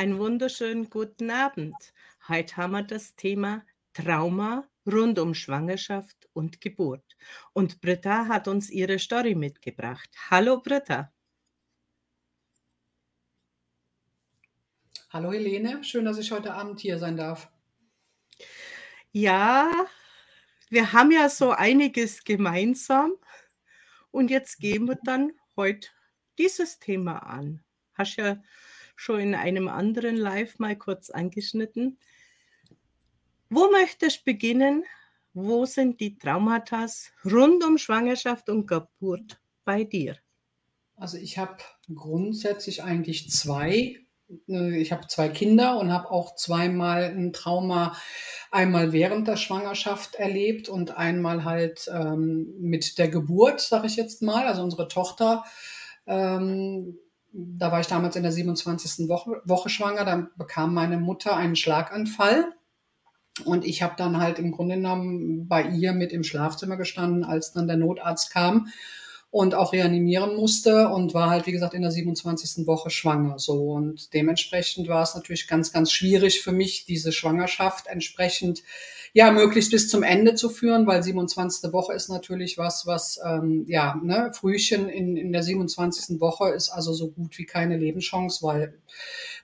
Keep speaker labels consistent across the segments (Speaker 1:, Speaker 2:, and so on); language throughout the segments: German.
Speaker 1: Einen wunderschönen guten Abend. Heute haben wir das Thema Trauma rund um Schwangerschaft und Geburt. Und Britta hat uns ihre Story mitgebracht. Hallo Britta.
Speaker 2: Hallo Helene, schön, dass ich heute Abend hier sein darf.
Speaker 1: Ja, wir haben ja so einiges gemeinsam und jetzt gehen wir dann heute dieses Thema an. Hast ja schon in einem anderen Live mal kurz angeschnitten. Wo möchtest du beginnen? Wo sind die Traumata rund um Schwangerschaft und Geburt bei dir?
Speaker 2: Also ich habe grundsätzlich eigentlich zwei. Äh, ich habe zwei Kinder und habe auch zweimal ein Trauma, einmal während der Schwangerschaft erlebt und einmal halt ähm, mit der Geburt, sage ich jetzt mal. Also unsere Tochter ähm, da war ich damals in der 27. Woche, Woche schwanger, dann bekam meine Mutter einen Schlaganfall. Und ich habe dann halt im Grunde genommen bei ihr mit im Schlafzimmer gestanden, als dann der Notarzt kam und auch reanimieren musste und war halt, wie gesagt, in der 27. Woche schwanger. So und dementsprechend war es natürlich ganz, ganz schwierig für mich, diese Schwangerschaft entsprechend ja möglichst bis zum Ende zu führen, weil 27. Woche ist natürlich was, was ähm, ja ne, Frühchen in, in der 27. Woche ist also so gut wie keine Lebenschance, weil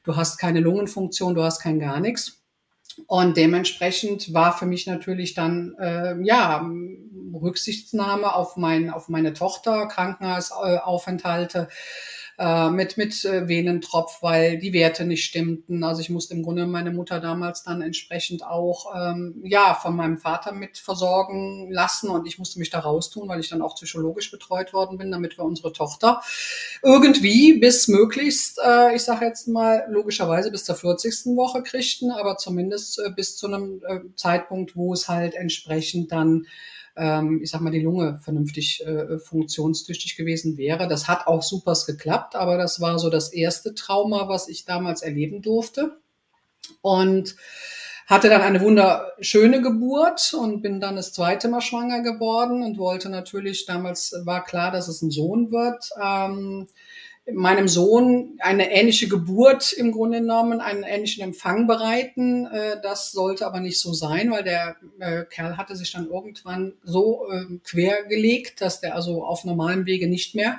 Speaker 2: du hast keine Lungenfunktion, du hast kein gar nichts. Und dementsprechend war für mich natürlich dann äh, ja Rücksichtnahme auf mein auf meine Tochter, Krankenhausaufenthalte, äh, mit, mit äh, Venentropf, weil die Werte nicht stimmten. Also ich musste im Grunde meine Mutter damals dann entsprechend auch ähm, ja von meinem Vater mit versorgen lassen und ich musste mich da raustun, weil ich dann auch psychologisch betreut worden bin, damit wir unsere Tochter irgendwie bis möglichst, äh, ich sage jetzt mal logischerweise bis zur 40. Woche kriegten, aber zumindest äh, bis zu einem äh, Zeitpunkt, wo es halt entsprechend dann ähm, ich sag mal, die Lunge vernünftig äh, funktionstüchtig gewesen wäre. Das hat auch supers geklappt, aber das war so das erste Trauma, was ich damals erleben durfte. Und hatte dann eine wunderschöne Geburt und bin dann das zweite Mal schwanger geworden und wollte natürlich, damals war klar, dass es ein Sohn wird. Ähm, meinem Sohn eine ähnliche Geburt im Grunde genommen, einen ähnlichen Empfang bereiten. Äh, das sollte aber nicht so sein, weil der äh, Kerl hatte sich dann irgendwann so äh, quer gelegt, dass der also auf normalem Wege nicht mehr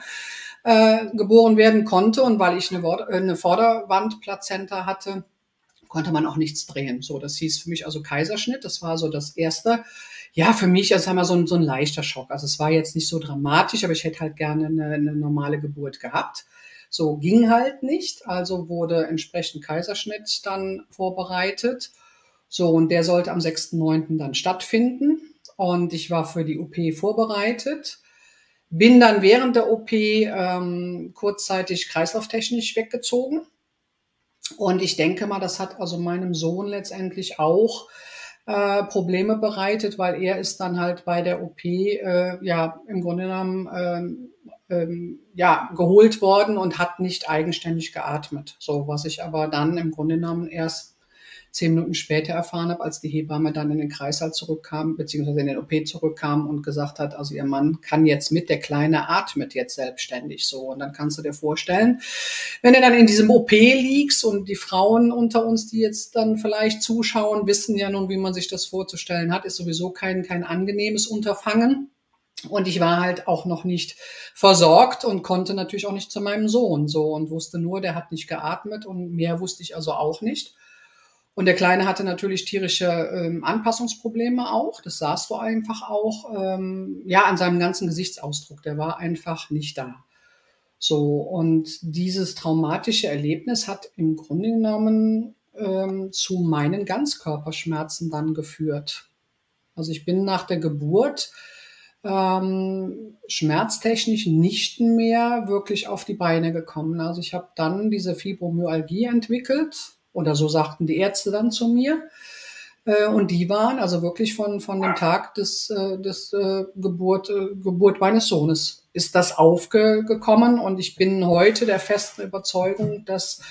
Speaker 2: geboren werden konnte. Und weil ich eine, eine Vorderwandplazenta hatte, konnte man auch nichts drehen. So, das hieß für mich also Kaiserschnitt. Das war so das erste. Ja, für mich, also haben wir so ein, so ein leichter Schock. Also es war jetzt nicht so dramatisch, aber ich hätte halt gerne eine, eine normale Geburt gehabt. So ging halt nicht, also wurde entsprechend Kaiserschnitt dann vorbereitet. So, und der sollte am 6.9. dann stattfinden. Und ich war für die OP vorbereitet. Bin dann während der OP ähm, kurzzeitig kreislauftechnisch weggezogen. Und ich denke mal, das hat also meinem Sohn letztendlich auch äh, Probleme bereitet, weil er ist dann halt bei der OP äh, ja im Grunde genommen äh, ähm, ja, geholt worden und hat nicht eigenständig geatmet. So, was ich aber dann im Grunde genommen erst zehn Minuten später erfahren habe, als die Hebamme dann in den Kreißsaal zurückkam, beziehungsweise in den OP zurückkam und gesagt hat, also ihr Mann kann jetzt mit, der Kleine atmet jetzt selbstständig so. Und dann kannst du dir vorstellen, wenn du dann in diesem OP liegst und die Frauen unter uns, die jetzt dann vielleicht zuschauen, wissen ja nun, wie man sich das vorzustellen hat, ist sowieso kein, kein angenehmes Unterfangen. Und ich war halt auch noch nicht versorgt und konnte natürlich auch nicht zu meinem Sohn so und wusste nur, der hat nicht geatmet und mehr wusste ich also auch nicht. Und der Kleine hatte natürlich tierische ähm, Anpassungsprobleme auch. Das sahst du einfach auch, ähm, ja, an seinem ganzen Gesichtsausdruck. Der war einfach nicht da. So, und dieses traumatische Erlebnis hat im Grunde genommen ähm, zu meinen Ganzkörperschmerzen dann geführt. Also ich bin nach der Geburt ähm, schmerztechnisch nicht mehr wirklich auf die Beine gekommen. Also ich habe dann diese Fibromyalgie entwickelt oder so sagten die Ärzte dann zu mir. Äh, und die waren also wirklich von, von dem Tag des, äh, des äh, Geburt, Geburt meines Sohnes ist das aufgekommen und ich bin heute der festen Überzeugung, dass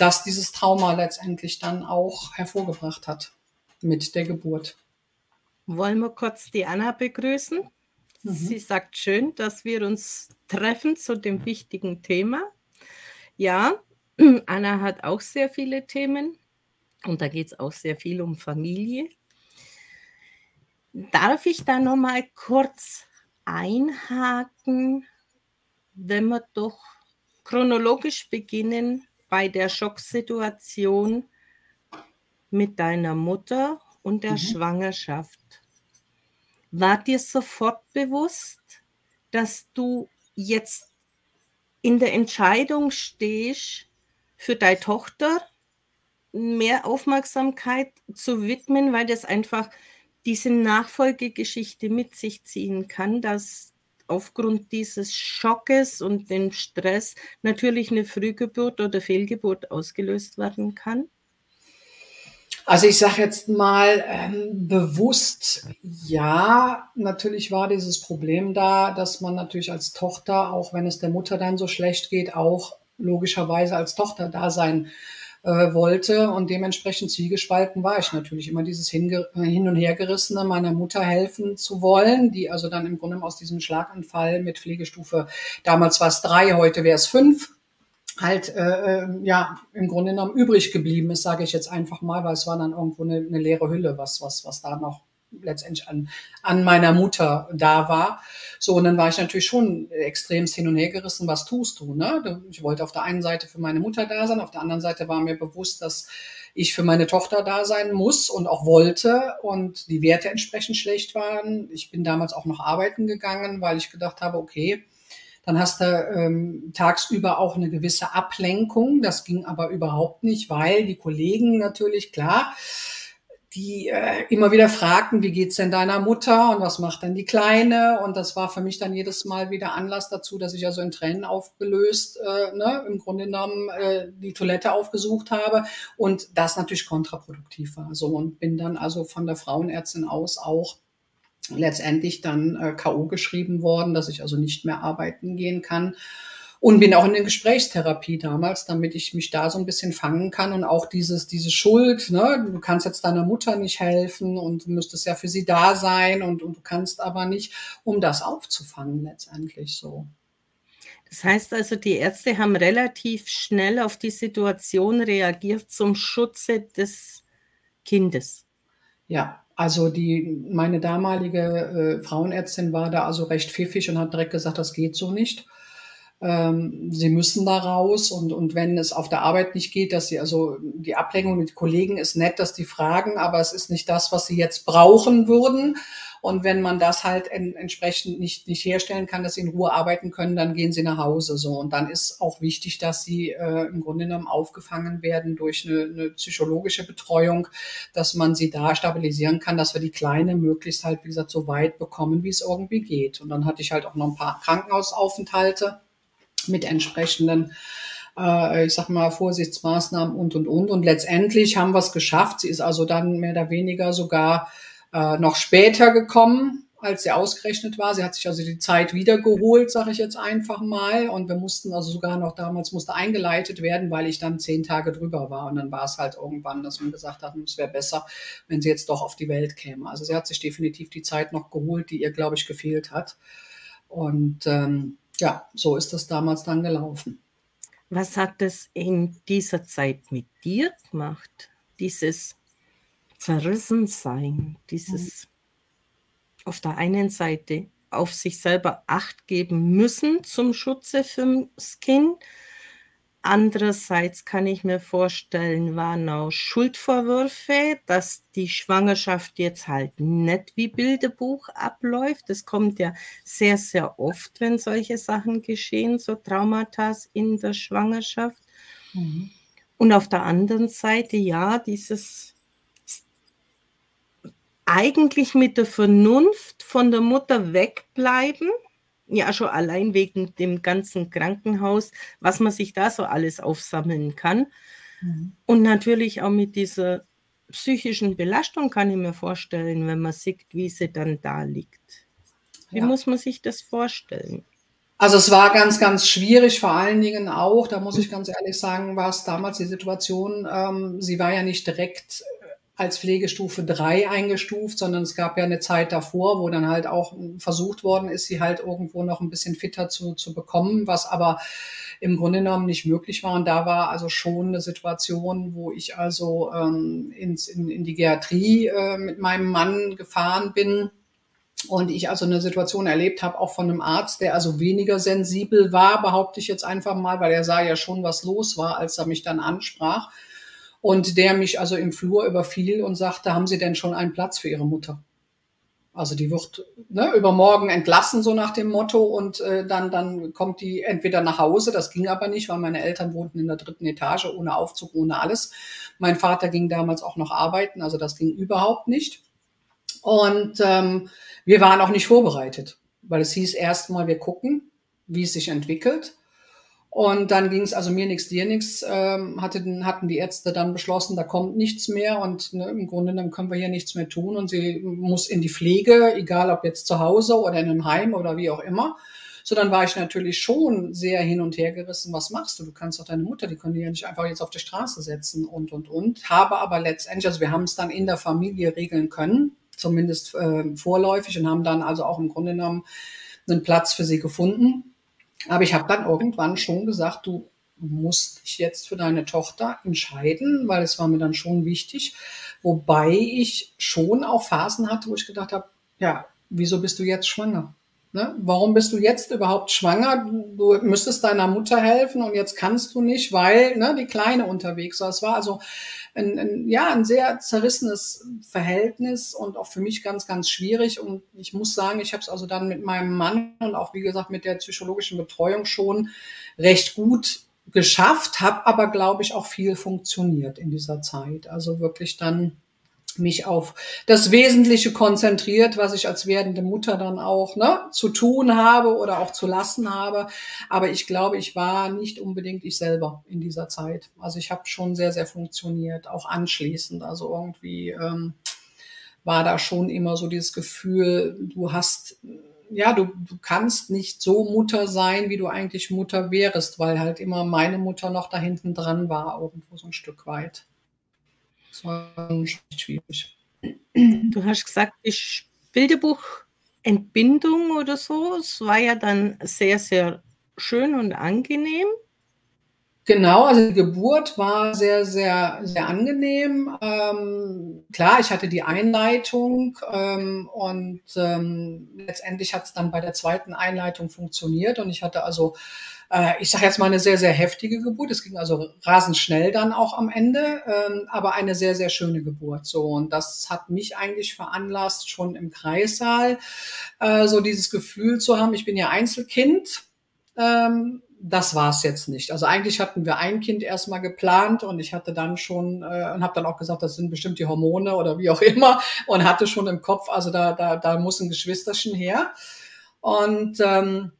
Speaker 2: das dieses Trauma letztendlich dann auch hervorgebracht hat mit der Geburt.
Speaker 1: Wollen wir kurz die Anna begrüßen? Mhm. Sie sagt schön, dass wir uns treffen zu dem wichtigen Thema. Ja, Anna hat auch sehr viele Themen und da geht es auch sehr viel um Familie. Darf ich da noch mal kurz einhaken, wenn wir doch chronologisch beginnen bei der Schocksituation mit deiner Mutter und der mhm. Schwangerschaft? War dir sofort bewusst, dass du jetzt in der Entscheidung stehst, für deine Tochter mehr Aufmerksamkeit zu widmen, weil das einfach diese Nachfolgegeschichte mit sich ziehen kann, dass aufgrund dieses Schockes und dem Stress natürlich eine Frühgeburt oder Fehlgeburt ausgelöst werden kann?
Speaker 2: Also ich sage jetzt mal ähm, bewusst, ja, natürlich war dieses Problem da, dass man natürlich als Tochter, auch wenn es der Mutter dann so schlecht geht, auch logischerweise als Tochter da sein äh, wollte. Und dementsprechend zwiegespalten war ich natürlich. Immer dieses Hin, Hin und Hergerissene meiner Mutter helfen zu wollen, die also dann im Grunde aus diesem Schlaganfall mit Pflegestufe, damals war es drei, heute wäre es fünf, halt äh, äh, ja im Grunde genommen übrig geblieben ist, sage ich jetzt einfach mal, weil es war dann irgendwo eine, eine leere Hülle, was was was da noch letztendlich an, an meiner Mutter da war. So, und dann war ich natürlich schon extrem hin und her gerissen, was tust du? Ne? Ich wollte auf der einen Seite für meine Mutter da sein, auf der anderen Seite war mir bewusst, dass ich für meine Tochter da sein muss und auch wollte und die Werte entsprechend schlecht waren. Ich bin damals auch noch arbeiten gegangen, weil ich gedacht habe, okay, dann hast du ähm, tagsüber auch eine gewisse Ablenkung. Das ging aber überhaupt nicht, weil die Kollegen natürlich, klar, die äh, immer wieder fragten, wie geht's denn deiner Mutter und was macht denn die Kleine? Und das war für mich dann jedes Mal wieder Anlass dazu, dass ich also in Tränen aufgelöst, äh, ne, im Grunde genommen äh, die Toilette aufgesucht habe und das natürlich kontraproduktiv war. So und bin dann also von der Frauenärztin aus auch letztendlich dann äh, KO geschrieben worden, dass ich also nicht mehr arbeiten gehen kann und bin auch in der Gesprächstherapie damals, damit ich mich da so ein bisschen fangen kann und auch dieses, diese Schuld, ne, du kannst jetzt deiner Mutter nicht helfen und du müsstest ja für sie da sein und, und du kannst aber nicht, um das aufzufangen letztendlich so.
Speaker 1: Das heißt also, die Ärzte haben relativ schnell auf die Situation reagiert zum Schutze des Kindes.
Speaker 2: Ja, also die, meine damalige äh, Frauenärztin war da also recht pfiffig und hat direkt gesagt, das geht so nicht ähm, sie müssen da raus und, und wenn es auf der Arbeit nicht geht, dass sie also die Ablenkung mit Kollegen ist nett, dass die fragen, aber es ist nicht das, was sie jetzt brauchen würden. Und wenn man das halt en entsprechend nicht, nicht herstellen kann, dass sie in Ruhe arbeiten können, dann gehen sie nach Hause. So. Und dann ist auch wichtig, dass sie äh, im Grunde genommen aufgefangen werden durch eine, eine psychologische Betreuung, dass man sie da stabilisieren kann, dass wir die Kleine möglichst halt, wie gesagt, so weit bekommen, wie es irgendwie geht. Und dann hatte ich halt auch noch ein paar Krankenhausaufenthalte mit entsprechenden äh, ich sag mal, Vorsichtsmaßnahmen und, und, und. Und letztendlich haben wir es geschafft. Sie ist also dann mehr oder weniger sogar äh, noch später gekommen, als sie ausgerechnet war. Sie hat sich also die Zeit wiedergeholt, sage ich jetzt einfach mal. Und wir mussten also sogar noch damals musste eingeleitet werden, weil ich dann zehn Tage drüber war. Und dann war es halt irgendwann, dass man gesagt hat, es wäre besser, wenn sie jetzt doch auf die Welt käme. Also sie hat sich definitiv die Zeit noch geholt, die ihr, glaube ich, gefehlt hat. Und ähm, ja, so ist das damals dann gelaufen.
Speaker 1: Was hat es in dieser Zeit mit dir gemacht? Dieses Zerrissensein, dieses mhm. auf der einen Seite auf sich selber Acht geben müssen zum Schutze fürs Kind Andererseits kann ich mir vorstellen, waren auch Schuldvorwürfe, dass die Schwangerschaft jetzt halt nicht wie Bilderbuch abläuft. Das kommt ja sehr, sehr oft, wenn solche Sachen geschehen, so Traumata in der Schwangerschaft. Mhm. Und auf der anderen Seite, ja, dieses eigentlich mit der Vernunft von der Mutter wegbleiben ja, schon allein wegen dem ganzen Krankenhaus, was man sich da so alles aufsammeln kann. Mhm. Und natürlich auch mit dieser psychischen Belastung kann ich mir vorstellen, wenn man sieht, wie sie dann da liegt. Wie ja. muss man sich das vorstellen?
Speaker 2: Also es war ganz, ganz schwierig, vor allen Dingen auch, da muss ich ganz ehrlich sagen, war es damals die Situation, ähm, sie war ja nicht direkt als Pflegestufe 3 eingestuft, sondern es gab ja eine Zeit davor, wo dann halt auch versucht worden ist, sie halt irgendwo noch ein bisschen fitter zu, zu bekommen, was aber im Grunde genommen nicht möglich war. Und da war also schon eine Situation, wo ich also ähm, ins, in, in die Geriatrie äh, mit meinem Mann gefahren bin. Und ich also eine Situation erlebt habe, auch von einem Arzt, der also weniger sensibel war, behaupte ich jetzt einfach mal, weil er sah ja schon, was los war, als er mich dann ansprach und der mich also im Flur überfiel und sagte, haben Sie denn schon einen Platz für Ihre Mutter? Also die wird ne, übermorgen entlassen, so nach dem Motto, und äh, dann, dann kommt die entweder nach Hause, das ging aber nicht, weil meine Eltern wohnten in der dritten Etage, ohne Aufzug, ohne alles. Mein Vater ging damals auch noch arbeiten, also das ging überhaupt nicht. Und ähm, wir waren auch nicht vorbereitet, weil es hieß erstmal, wir gucken, wie es sich entwickelt. Und dann ging es also mir nichts, dir nichts, ähm, hatte, hatten die Ärzte dann beschlossen, da kommt nichts mehr und ne, im Grunde dann können wir hier nichts mehr tun und sie muss in die Pflege, egal ob jetzt zu Hause oder in einem Heim oder wie auch immer. So, dann war ich natürlich schon sehr hin und her gerissen. Was machst du? Du kannst doch deine Mutter, die können die ja nicht einfach jetzt auf die Straße setzen und, und, und. Habe aber letztendlich, also wir haben es dann in der Familie regeln können, zumindest äh, vorläufig und haben dann also auch im Grunde genommen einen Platz für sie gefunden. Aber ich habe dann irgendwann schon gesagt, du musst dich jetzt für deine Tochter entscheiden, weil es war mir dann schon wichtig. Wobei ich schon auch Phasen hatte, wo ich gedacht habe, ja, wieso bist du jetzt schwanger? Ne? Warum bist du jetzt überhaupt schwanger? Du müsstest deiner Mutter helfen und jetzt kannst du nicht, weil ne, die Kleine unterwegs war. Es war also ein, ein, ja, ein sehr zerrissenes Verhältnis und auch für mich ganz, ganz schwierig. Und ich muss sagen, ich habe es also dann mit meinem Mann und auch, wie gesagt, mit der psychologischen Betreuung schon recht gut geschafft, habe aber, glaube ich, auch viel funktioniert in dieser Zeit. Also wirklich dann mich auf das Wesentliche konzentriert, was ich als werdende Mutter dann auch ne, zu tun habe oder auch zu lassen habe. Aber ich glaube, ich war nicht unbedingt ich selber in dieser Zeit. Also ich habe schon sehr, sehr funktioniert, auch anschließend. Also irgendwie ähm, war da schon immer so dieses Gefühl, du hast ja, du, du kannst nicht so Mutter sein, wie du eigentlich Mutter wärst, weil halt immer meine Mutter noch da hinten dran war, irgendwo so ein Stück weit.
Speaker 1: War schwierig. Du hast gesagt, das Bilderbuch Entbindung oder so, es war ja dann sehr, sehr schön und angenehm.
Speaker 2: Genau, also die Geburt war sehr, sehr, sehr angenehm. Ähm, klar, ich hatte die Einleitung ähm, und ähm, letztendlich hat es dann bei der zweiten Einleitung funktioniert und ich hatte also äh, ich sage jetzt mal eine sehr, sehr heftige Geburt. Es ging also rasend schnell dann auch am Ende, ähm, aber eine sehr, sehr schöne Geburt. So und das hat mich eigentlich veranlasst, schon im Kreissaal äh, so dieses Gefühl zu haben. Ich bin ja Einzelkind. Ähm, das war es jetzt nicht. Also eigentlich hatten wir ein Kind erstmal geplant und ich hatte dann schon äh, und habe dann auch gesagt, das sind bestimmt die Hormone oder wie auch immer und hatte schon im Kopf, also da da da muss ein Geschwisterchen her. Und ähm,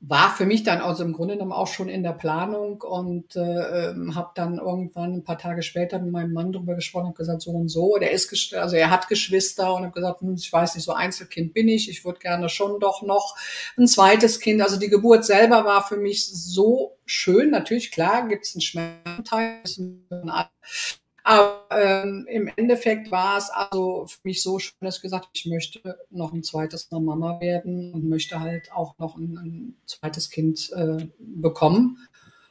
Speaker 2: war für mich dann also im Grunde genommen auch schon in der Planung und äh, ähm, habe dann irgendwann ein paar Tage später mit meinem Mann darüber gesprochen und gesagt, so und so, der ist also er hat Geschwister und habe gesagt, hm, ich weiß nicht, so Einzelkind bin ich, ich würde gerne schon doch noch ein zweites Kind. Also die Geburt selber war für mich so schön. Natürlich, klar, gibt es einen Schmerzteil, aber ähm, im Endeffekt war es also für mich so schön, dass ich gesagt habe, ich möchte noch ein zweites Mal Mama werden und möchte halt auch noch ein, ein zweites Kind äh, bekommen.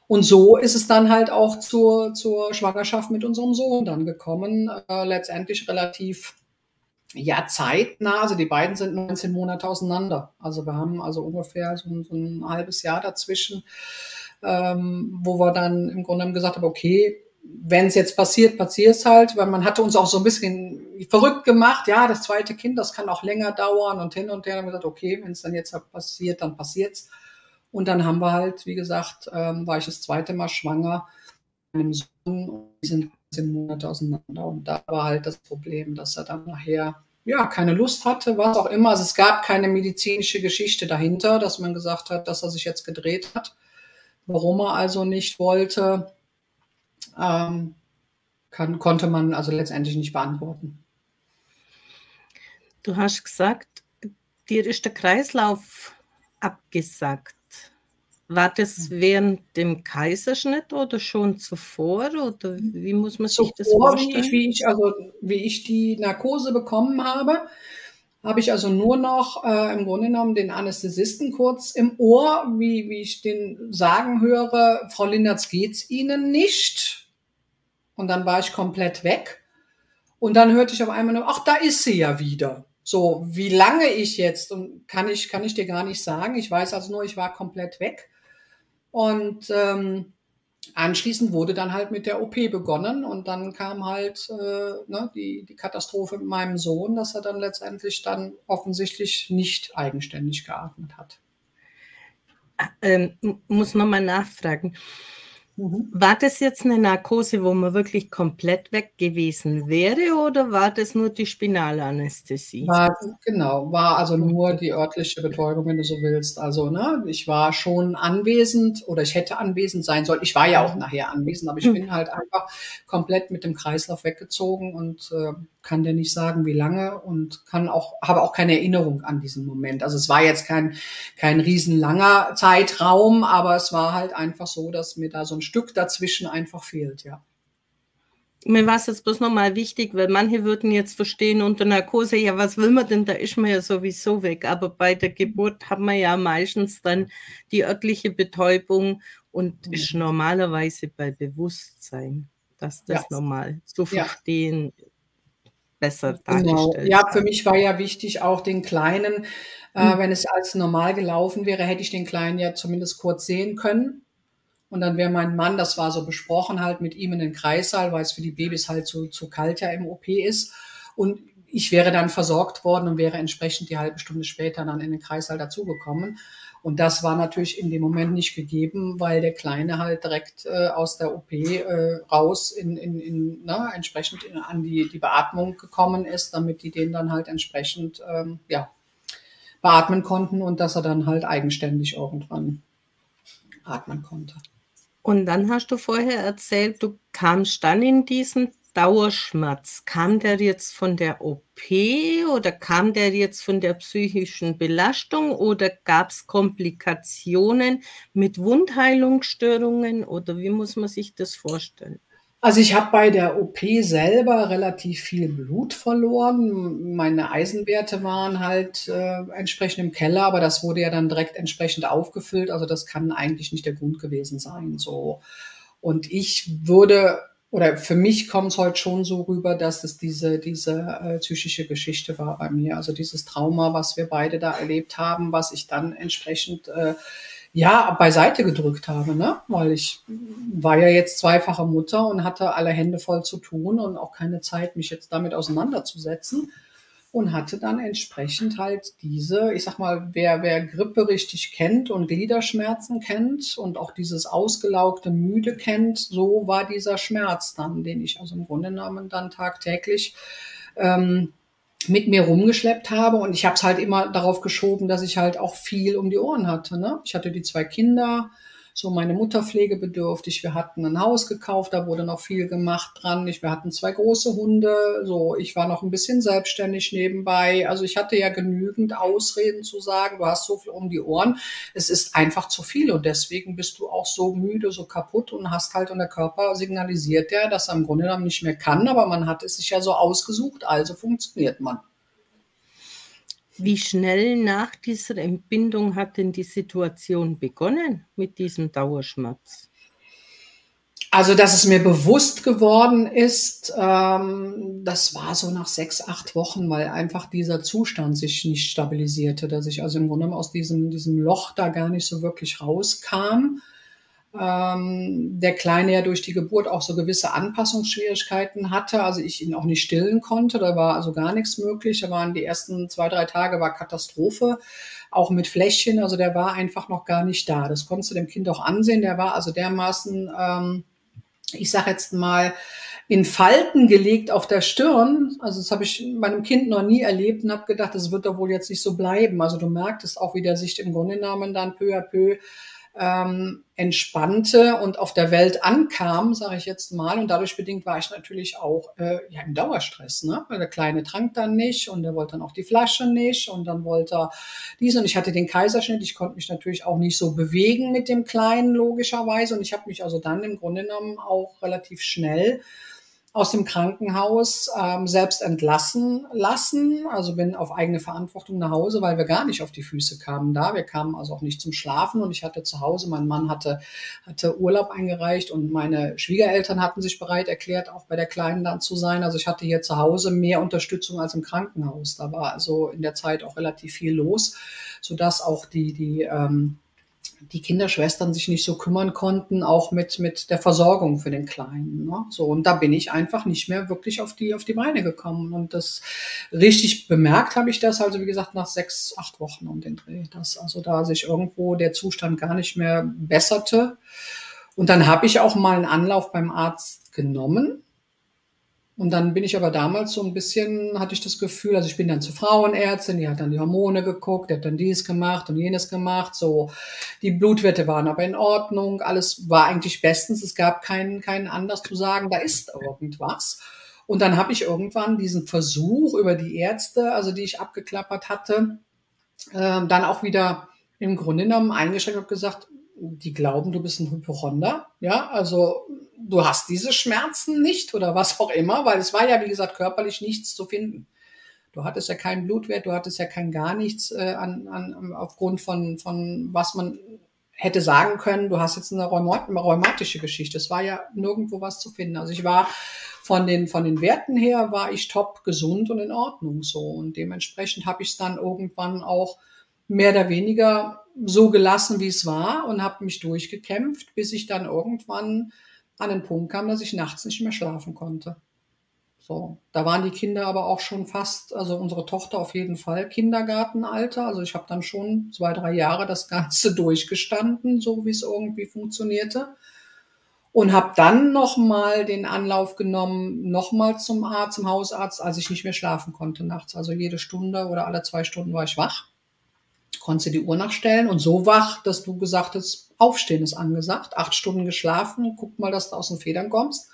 Speaker 2: Und so ist es dann halt auch zur, zur Schwangerschaft mit unserem Sohn dann gekommen. Äh, letztendlich relativ ja, zeitnah. Also die beiden sind 19 Monate auseinander. Also wir haben also ungefähr so, so ein halbes Jahr dazwischen, ähm, wo wir dann im Grunde gesagt haben, okay, wenn es jetzt passiert, passiert es halt, weil man hatte uns auch so ein bisschen verrückt gemacht. Ja, das zweite Kind, das kann auch länger dauern und hin und her. Dann haben gesagt, okay, wenn es dann jetzt passiert, dann passiert's. Und dann haben wir halt, wie gesagt, ähm, war ich das zweite Mal schwanger mit einem Sohn und die sind zehn Monate auseinander. Und da war halt das Problem, dass er dann nachher ja keine Lust hatte, was auch immer. Also es gab keine medizinische Geschichte dahinter, dass man gesagt hat, dass er sich jetzt gedreht hat. Warum er also nicht wollte, ähm, kann, konnte man also letztendlich nicht beantworten.
Speaker 1: Du hast gesagt, dir ist der Kreislauf abgesagt. War das während dem Kaiserschnitt oder schon zuvor? Oder wie muss man sich das
Speaker 2: Zuvor, wie
Speaker 1: vorstellen?
Speaker 2: ich, wie ich, also wie ich die Narkose bekommen habe, habe ich also nur noch äh, im Grunde genommen den Anästhesisten kurz im Ohr, wie, wie ich den sagen höre, Frau Lindertz, geht's Ihnen nicht? Und dann war ich komplett weg. Und dann hörte ich auf einmal nur, ach, da ist sie ja wieder. So, wie lange ich jetzt, und kann ich, kann ich dir gar nicht sagen. Ich weiß also nur, ich war komplett weg. Und ähm, anschließend wurde dann halt mit der OP begonnen und dann kam halt äh, ne, die, die Katastrophe mit meinem Sohn, dass er dann letztendlich dann offensichtlich nicht eigenständig geatmet hat.
Speaker 1: Ähm, m- muss man mal nachfragen. War das jetzt eine Narkose, wo man wirklich komplett weg gewesen wäre oder war das nur die Spinalanästhesie?
Speaker 2: War, genau, war also nur die örtliche Betäubung, wenn du so willst. Also, ne, ich war schon anwesend oder ich hätte anwesend sein sollen. Ich war ja auch nachher anwesend, aber ich bin halt einfach komplett mit dem Kreislauf weggezogen und äh, kann dir nicht sagen, wie lange und kann auch, habe auch keine Erinnerung an diesen Moment. Also es war jetzt kein, kein riesenlanger Zeitraum, aber es war halt einfach so, dass mir da so ein Stück dazwischen einfach fehlt, ja.
Speaker 1: Mir war es jetzt bloß nochmal wichtig, weil manche würden jetzt verstehen unter Narkose, ja, was will man denn, da ist man ja sowieso weg. Aber bei der Geburt hat man ja meistens dann die örtliche Betäubung und ist normalerweise bei Bewusstsein, dass das
Speaker 2: Ja.
Speaker 1: normal zu
Speaker 2: Ja.
Speaker 1: verstehen besser
Speaker 2: Genau.
Speaker 1: dargestellt
Speaker 2: Ja,
Speaker 1: wird.
Speaker 2: für mich war ja wichtig auch den Kleinen, äh,
Speaker 1: Mhm.
Speaker 2: wenn es als normal gelaufen wäre, hätte ich den Kleinen ja zumindest kurz sehen können. Und dann wäre mein Mann, das war so besprochen, halt mit ihm in den Kreissaal, weil es für die Babys halt zu, zu kalt ja im OP ist. Und ich wäre dann versorgt worden und wäre entsprechend die halbe Stunde später dann in den Kreissaal dazugekommen. Und das war natürlich in dem Moment nicht gegeben, weil der Kleine halt direkt äh, aus der OP äh, raus in, in, in ne, entsprechend in, an die, die Beatmung gekommen ist, damit die den dann halt entsprechend ähm, ja, beatmen konnten und dass er dann halt eigenständig irgendwann atmen konnte.
Speaker 1: Und dann hast du vorher erzählt, du kamst dann in diesen Dauerschmerz. Kam der jetzt von der OP oder kam der jetzt von der psychischen Belastung oder gab es Komplikationen mit Wundheilungsstörungen oder wie muss man sich das vorstellen?
Speaker 2: Also ich habe bei der OP selber relativ viel Blut verloren. Meine Eisenwerte waren halt äh, entsprechend im Keller, aber das wurde ja dann direkt entsprechend aufgefüllt. Also das kann eigentlich nicht der Grund gewesen sein. So und ich würde oder für mich kommt es heute schon so rüber, dass es diese diese äh, psychische Geschichte war bei mir. Also dieses Trauma, was wir beide da erlebt haben, was ich dann entsprechend äh, ja, beiseite gedrückt habe, ne? Weil ich war ja jetzt zweifache Mutter und hatte alle Hände voll zu tun und auch keine Zeit, mich jetzt damit auseinanderzusetzen. Und hatte dann entsprechend halt diese, ich sag mal, wer, wer Grippe richtig kennt und Gliederschmerzen kennt und auch dieses ausgelaugte Müde kennt, so war dieser Schmerz dann, den ich also im Grunde genommen dann tagtäglich ähm, mit mir rumgeschleppt habe und ich habe es halt immer darauf geschoben, dass ich halt auch viel um die Ohren hatte. Ne? Ich hatte die zwei Kinder, so meine Mutter pflegebedürftig. Wir hatten ein Haus gekauft, da wurde noch viel gemacht dran. Ich, wir hatten zwei große Hunde, so ich war noch ein bisschen selbstständig nebenbei. Also ich hatte ja genügend Ausreden zu sagen, du hast so viel um die Ohren. Es ist einfach zu viel und deswegen bist du auch so müde, so kaputt und hast halt und der Körper signalisiert der, dass er im Grunde genommen nicht mehr kann, aber man hat es sich ja so ausgesucht, also funktioniert man.
Speaker 1: Wie schnell nach dieser Entbindung hat denn die Situation begonnen mit diesem Dauerschmerz?
Speaker 2: Also, dass es mir bewusst geworden ist, ähm, das war so nach sechs, acht Wochen, weil einfach dieser Zustand sich nicht stabilisierte, dass ich also im Grunde aus diesem, diesem Loch da gar nicht so wirklich rauskam. Ähm, der Kleine ja durch die Geburt auch so gewisse Anpassungsschwierigkeiten hatte, also ich ihn auch nicht stillen konnte, da war also gar nichts möglich. Da waren die ersten zwei, drei Tage war Katastrophe, auch mit Fläschchen, also der war einfach noch gar nicht da. Das konntest du dem Kind auch ansehen, der war also dermaßen, ähm, ich sag jetzt mal, in Falten gelegt auf der Stirn. Also das habe ich meinem Kind noch nie erlebt und habe gedacht, das wird doch wohl jetzt nicht so bleiben. Also du merktest auch, wie der sich im Grunde genommen dann peu à peu ähm, entspannte und auf der Welt ankam, sage ich jetzt mal. Und dadurch bedingt war ich natürlich auch äh, ja, im Dauerstress, ne? der Kleine trank dann nicht und er wollte dann auch die Flasche nicht und dann wollte er dies und ich hatte den Kaiserschnitt. Ich konnte mich natürlich auch nicht so bewegen mit dem Kleinen, logischerweise. Und ich habe mich also dann im Grunde genommen auch relativ schnell aus dem Krankenhaus ähm, selbst entlassen lassen. Also bin auf eigene Verantwortung nach Hause, weil wir gar nicht auf die Füße kamen da. Wir kamen also auch nicht zum Schlafen und ich hatte zu Hause, mein Mann hatte, hatte Urlaub eingereicht und meine Schwiegereltern hatten sich bereit erklärt, auch bei der Kleinen dann zu sein. Also ich hatte hier zu Hause mehr Unterstützung als im Krankenhaus. Da war also in der Zeit auch relativ viel los, sodass auch die, die ähm, die Kinderschwestern sich nicht so kümmern konnten, auch mit, mit der Versorgung für den Kleinen. Ne? So, und da bin ich einfach nicht mehr wirklich auf die, auf die Beine gekommen. Und das richtig bemerkt habe ich das, also wie gesagt, nach sechs, acht Wochen um den Dreh. Dass also da sich irgendwo der Zustand gar nicht mehr besserte. Und dann habe ich auch mal einen Anlauf beim Arzt genommen und dann bin ich aber damals so ein bisschen, hatte ich das Gefühl, also ich bin dann zur Frauenärztin, die hat dann die Hormone geguckt, die hat dann dies gemacht und jenes gemacht, so. Die Blutwerte waren aber in Ordnung, alles war eigentlich bestens, es gab keinen, keinen Anlass zu sagen, da ist irgendwas. Und dann habe ich irgendwann diesen Versuch über die Ärzte, also die ich abgeklappert hatte, äh, dann auch wieder im Grunde genommen eingeschränkt und gesagt, die glauben, du bist ein Hypochonder. Ja, also du hast diese Schmerzen nicht oder was auch immer, weil es war ja, wie gesagt, körperlich nichts zu finden. Du hattest ja keinen Blutwert, du hattest ja kein gar nichts äh, an, an, aufgrund von, von was man hätte sagen können, du hast jetzt eine rheumatische Geschichte. Es war ja nirgendwo was zu finden. Also ich war von den, von den Werten her, war ich top gesund und in Ordnung so. Und dementsprechend habe ich es dann irgendwann auch mehr oder weniger so gelassen, wie es war und habe mich durchgekämpft, bis ich dann irgendwann an den Punkt kam, dass ich nachts nicht mehr schlafen konnte. So, da waren die Kinder aber auch schon fast, also unsere Tochter auf jeden Fall Kindergartenalter. Also ich habe dann schon zwei, drei Jahre das Ganze durchgestanden, so wie es irgendwie funktionierte. Und habe dann nochmal den Anlauf genommen, nochmal zum Arzt, zum Hausarzt, als ich nicht mehr schlafen konnte nachts. Also jede Stunde oder alle zwei Stunden war ich wach konntest du die Uhr nachstellen und so wach, dass du gesagt hast, aufstehen ist angesagt, acht Stunden geschlafen, guck mal, dass du aus den Federn kommst.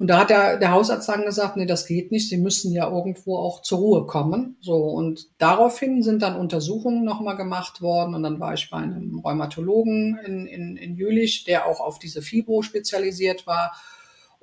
Speaker 2: Und da hat der, der Hausarzt dann gesagt, nee, das geht nicht, sie müssen ja irgendwo auch zur Ruhe kommen. So, und daraufhin sind dann Untersuchungen nochmal gemacht worden und dann war ich bei einem Rheumatologen in, in, in Jülich, der auch auf diese Fibro spezialisiert war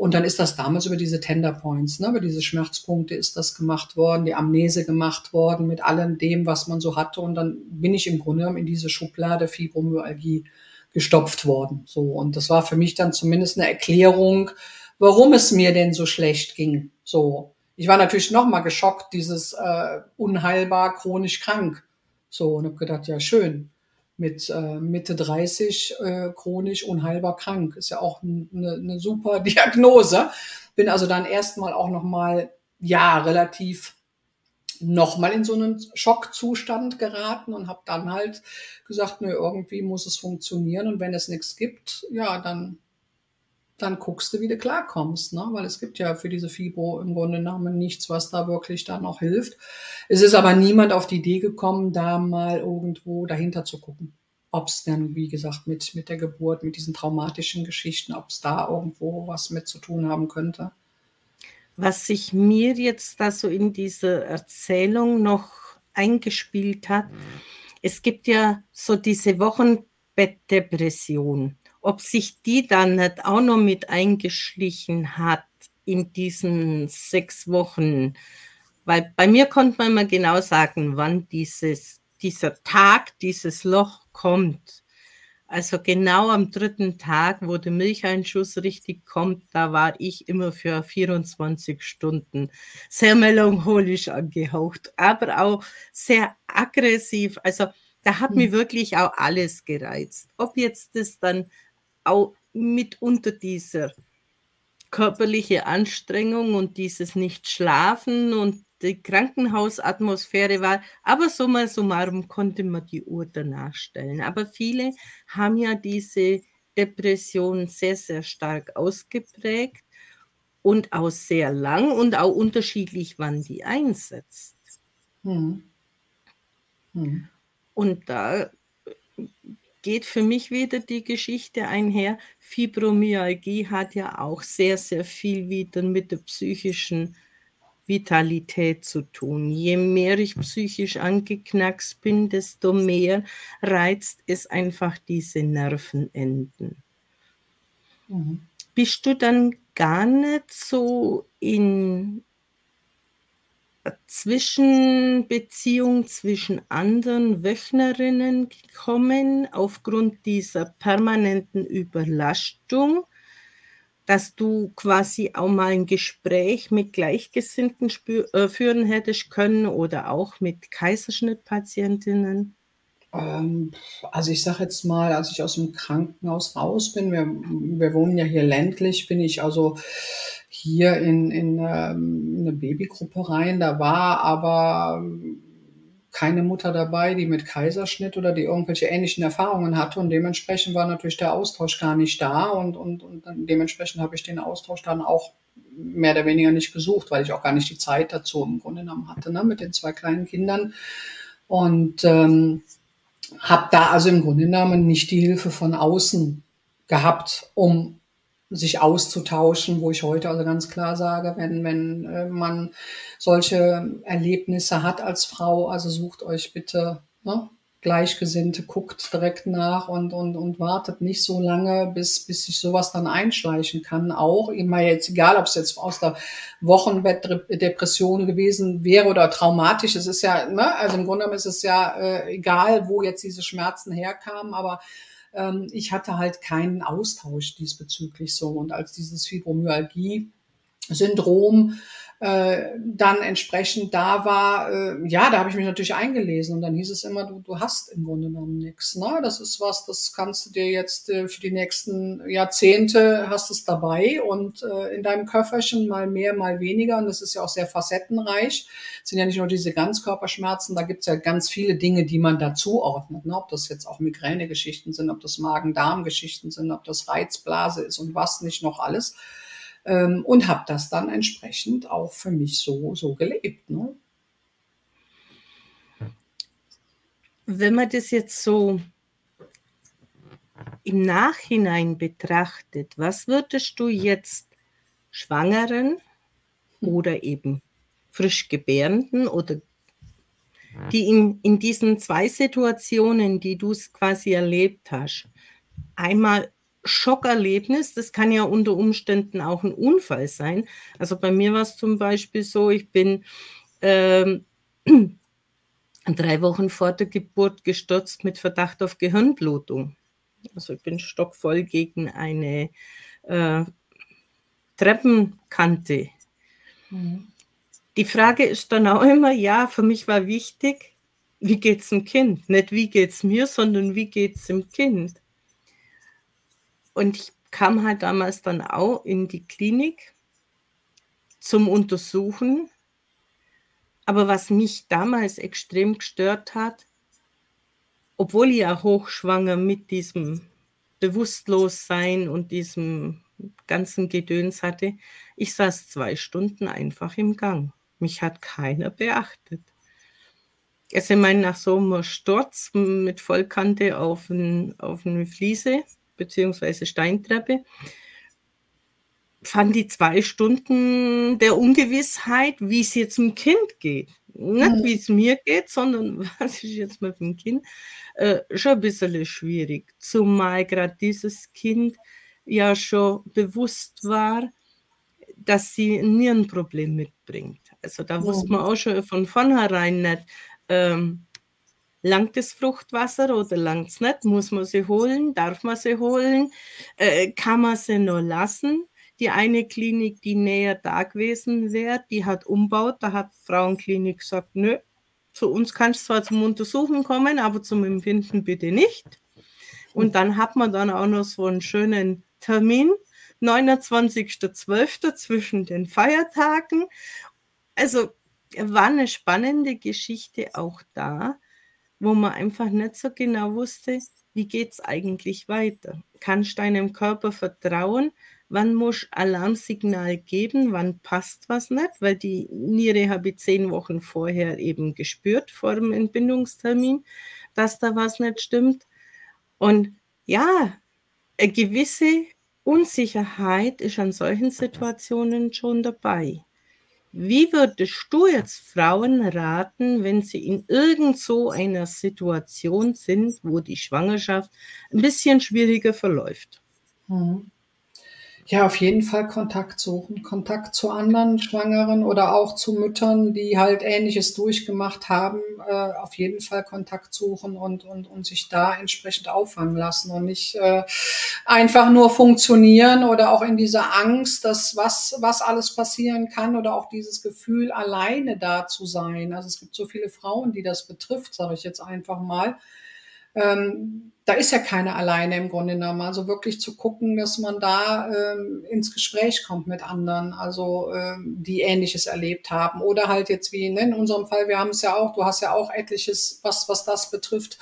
Speaker 2: und dann ist das damals über diese Tender Points, ne, über diese Schmerzpunkte ist das gemacht worden, die Amnese gemacht worden mit allem dem, was man so hatte. Und dann bin ich im Grunde genommen in diese Schublade Fibromyalgie gestopft worden. So. Und das war für mich dann zumindest eine Erklärung, warum es mir denn so schlecht ging. So. Ich war natürlich nochmal geschockt, dieses äh, unheilbar chronisch krank. So, und habe gedacht, ja, schön mit äh, Mitte 30 äh, chronisch unheilbar krank. Ist ja auch eine ne super Diagnose. Bin also dann erstmal auch nochmal, ja, relativ nochmal in so einen Schockzustand geraten und habe dann halt gesagt, nö, irgendwie muss es funktionieren und wenn es nichts gibt, ja, dann dann guckst du, wie du klarkommst, ne? weil es gibt ja für diese Fibro im Grunde genommen nichts, was da wirklich dann noch hilft. Es ist aber niemand auf die Idee gekommen, da mal irgendwo dahinter zu gucken. Ob es dann, wie gesagt, mit, mit der Geburt, mit diesen traumatischen Geschichten, ob es da irgendwo was mit zu tun haben könnte.
Speaker 1: Was sich mir jetzt da so in dieser Erzählung noch eingespielt hat, es gibt ja so diese Wochenbettdepression ob sich die dann nicht auch noch mit eingeschlichen hat in diesen sechs Wochen. Weil bei mir konnte man immer genau sagen, wann dieses, dieser Tag, dieses Loch kommt. Also genau am dritten Tag, wo der Milcheinschuss richtig kommt, da war ich immer für 24 Stunden sehr melancholisch angehaucht, aber auch sehr aggressiv. Also da hat hm. mich wirklich auch alles gereizt. Ob jetzt das dann auch mitunter dieser körperliche Anstrengung und dieses Nicht-Schlafen und die Krankenhausatmosphäre war. Aber summa summarum konnte man die Uhr danach stellen. Aber viele haben ja diese Depression sehr, sehr stark ausgeprägt und auch sehr lang und auch unterschiedlich, wann die einsetzt. Hm. Hm. Und da geht für mich wieder die Geschichte einher. Fibromyalgie hat ja auch sehr, sehr viel wieder mit der psychischen Vitalität zu tun. Je mehr ich psychisch angeknackst bin, desto mehr reizt es einfach diese Nervenenden. Mhm. Bist du dann gar nicht so in Zwischenbeziehung zwischen anderen Wöchnerinnen gekommen aufgrund dieser permanenten Überlastung, dass du quasi auch mal ein Gespräch mit Gleichgesinnten äh, führen hättest können oder auch mit Kaiserschnittpatientinnen?
Speaker 2: Ähm, also ich sage jetzt mal, als ich aus dem Krankenhaus raus bin, wir, wir wohnen ja hier ländlich, bin ich also hier in, in, ähm, eine Babygruppe rein. Da war aber keine Mutter dabei, die mit Kaiserschnitt oder die irgendwelche ähnlichen Erfahrungen hatte. Und dementsprechend war natürlich der Austausch gar nicht da. Und, und, und dementsprechend habe ich den Austausch dann auch mehr oder weniger nicht gesucht, weil ich auch gar nicht die Zeit dazu im Grunde genommen hatte, ne, mit den zwei kleinen Kindern. Und ähm, habe da also im Grunde genommen nicht die Hilfe von außen gehabt, um sich auszutauschen, wo ich heute also ganz klar sage, wenn, wenn äh, man solche Erlebnisse hat als Frau, also sucht euch bitte ne, Gleichgesinnte, guckt direkt nach und, und, und wartet nicht so lange, bis, bis sich sowas dann einschleichen kann. Auch immer jetzt, egal ob es jetzt aus der Wochenbettdepression gewesen wäre oder traumatisch, es ist ja, ne, also im Grunde genommen ist es ja äh, egal, wo jetzt diese Schmerzen herkamen, aber ähm, ich hatte halt keinen Austausch diesbezüglich so. Und als dieses Fibromyalgie-Syndrom äh, dann entsprechend da war, äh, ja, da habe ich mich natürlich eingelesen und dann hieß es immer, du, du hast im Grunde genommen nichts. Ne? Das ist was, das kannst du dir jetzt äh, für die nächsten Jahrzehnte hast es dabei und äh, in deinem Köfferchen mal mehr, mal weniger und das ist ja auch sehr facettenreich. Es sind ja nicht nur diese Ganzkörperschmerzen, da gibt es ja ganz viele Dinge, die man dazuordnet. Ne? Ob das jetzt auch Migränegeschichten sind, ob das Magen-Darm-Geschichten sind, ob das Reizblase ist und was nicht noch alles ähm, und habe das dann entsprechend auch für mich so, so gelebt. Ne?
Speaker 1: Wenn man das jetzt so im Nachhinein betrachtet, was würdest du jetzt Schwangeren oder eben frisch Gebärenden oder die in, in diesen zwei Situationen, die du quasi erlebt hast, einmal Schockerlebnis. Das kann ja unter Umständen auch ein Unfall sein. Also bei mir war es zum Beispiel so, ich bin ähm, drei Wochen vor der Geburt gestürzt mit Verdacht auf Gehirnblutung. Also ich bin stockvoll gegen eine äh, Treppenkante. Mhm. Die Frage ist dann auch immer, ja, für mich war wichtig, wie geht es dem Kind? Nicht wie geht es mir, sondern wie geht es dem Kind? Und ich kam halt damals dann auch in die Klinik zum Untersuchen. Aber was mich damals extrem gestört hat, obwohl ich ja hochschwanger mit diesem Bewusstlossein und diesem ganzen Gedöns hatte, ich saß zwei Stunden einfach im Gang. Mich hat keiner beachtet. Also ich meine, nach so einem Sturz mit Vollkante auf, ein, auf eine Fliese, beziehungsweise Steintreppe, fand die zwei Stunden der Ungewissheit, wie es jetzt dem Kind geht. Nicht mhm. wie es mir geht, sondern was ist jetzt mit dem Kind, äh, schon ein bisschen schwierig. Zumal gerade dieses Kind ja schon bewusst war, dass sie ein Nierenproblem mitbringt. Also da ja. wusste man auch schon von vornherein nicht, ähm, Langt das Fruchtwasser oder langt es nicht? Muss man sie holen? Darf man sie holen? Äh, kann man sie nur lassen? Die eine Klinik, die näher da gewesen wäre, die hat umbaut. Da hat Frauenklinik gesagt, nö, zu uns kannst du zwar zum Untersuchen kommen, aber zum Empfinden bitte nicht. Und dann hat man dann auch noch so einen schönen Termin, 29.12. zwischen den Feiertagen. Also war eine spannende Geschichte auch da wo man einfach nicht so genau wusste, wie geht es eigentlich weiter. Kannst deinem Körper vertrauen? Wann muss Alarmsignal geben? Wann passt was nicht? Weil die Niere habe ich zehn Wochen vorher eben gespürt, vor dem Entbindungstermin, dass da was nicht stimmt. Und ja, eine gewisse Unsicherheit ist an solchen Situationen schon dabei. Wie würdest du jetzt Frauen raten, wenn sie in irgend so einer Situation sind, wo die Schwangerschaft ein bisschen schwieriger verläuft?
Speaker 2: Mhm. Ja, auf jeden Fall Kontakt suchen. Kontakt zu anderen Schwangeren oder auch zu Müttern, die halt Ähnliches durchgemacht haben. Äh, auf jeden Fall Kontakt suchen und, und, und sich da entsprechend auffangen lassen und nicht äh, einfach nur funktionieren oder auch in dieser Angst, dass was, was alles passieren kann oder auch dieses Gefühl, alleine da zu sein. Also es gibt so viele Frauen, die das betrifft, sage ich jetzt einfach mal. Ähm, da ist ja keiner alleine im Grunde genommen. Also wirklich zu gucken, dass man da ähm, ins Gespräch kommt mit anderen, also ähm, die Ähnliches erlebt haben. Oder halt jetzt wie ne, in unserem Fall, wir haben es ja auch, du hast ja auch etliches, was, was das betrifft,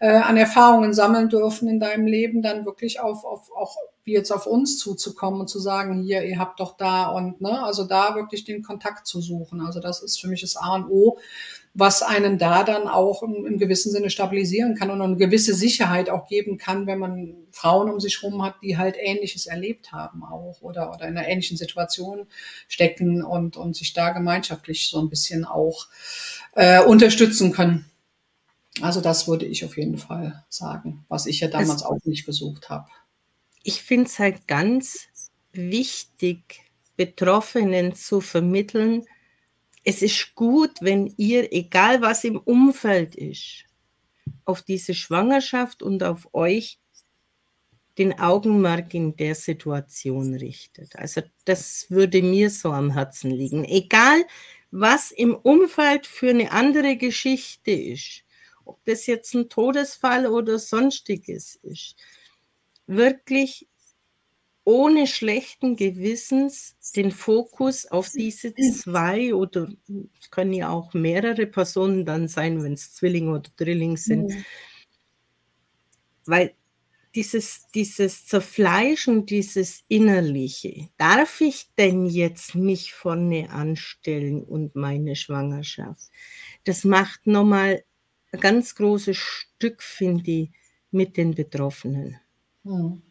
Speaker 2: äh, an Erfahrungen sammeln dürfen in deinem Leben, dann wirklich auf, auf auch wie jetzt auf uns zuzukommen und zu sagen, hier, ihr habt doch da und ne, also da wirklich den Kontakt zu suchen. Also das ist für mich das A und O was einen da dann auch im, im gewissen Sinne stabilisieren kann und eine gewisse Sicherheit auch geben kann, wenn man Frauen um sich herum hat, die halt Ähnliches erlebt haben auch oder, oder in einer ähnlichen Situation stecken und, und sich da gemeinschaftlich so ein bisschen auch äh, unterstützen können. Also das würde ich auf jeden Fall sagen, was ich ja damals das, auch nicht gesucht habe.
Speaker 1: Ich finde es halt ganz wichtig, Betroffenen zu vermitteln, es ist gut, wenn ihr, egal was im Umfeld ist, auf diese Schwangerschaft und auf euch den Augenmerk in der Situation richtet. Also das würde mir so am Herzen liegen. Egal, was im Umfeld für eine andere Geschichte ist, ob das jetzt ein Todesfall oder sonstiges ist, wirklich ohne schlechten Gewissens den Fokus auf diese zwei oder es können ja auch mehrere Personen dann sein, wenn es Zwillinge oder Drilling sind. Mhm. Weil dieses, dieses Zerfleischen, dieses Innerliche, darf ich denn jetzt mich vorne anstellen und meine Schwangerschaft? Das macht nochmal ein ganz großes Stück, finde ich, mit den Betroffenen. Mhm.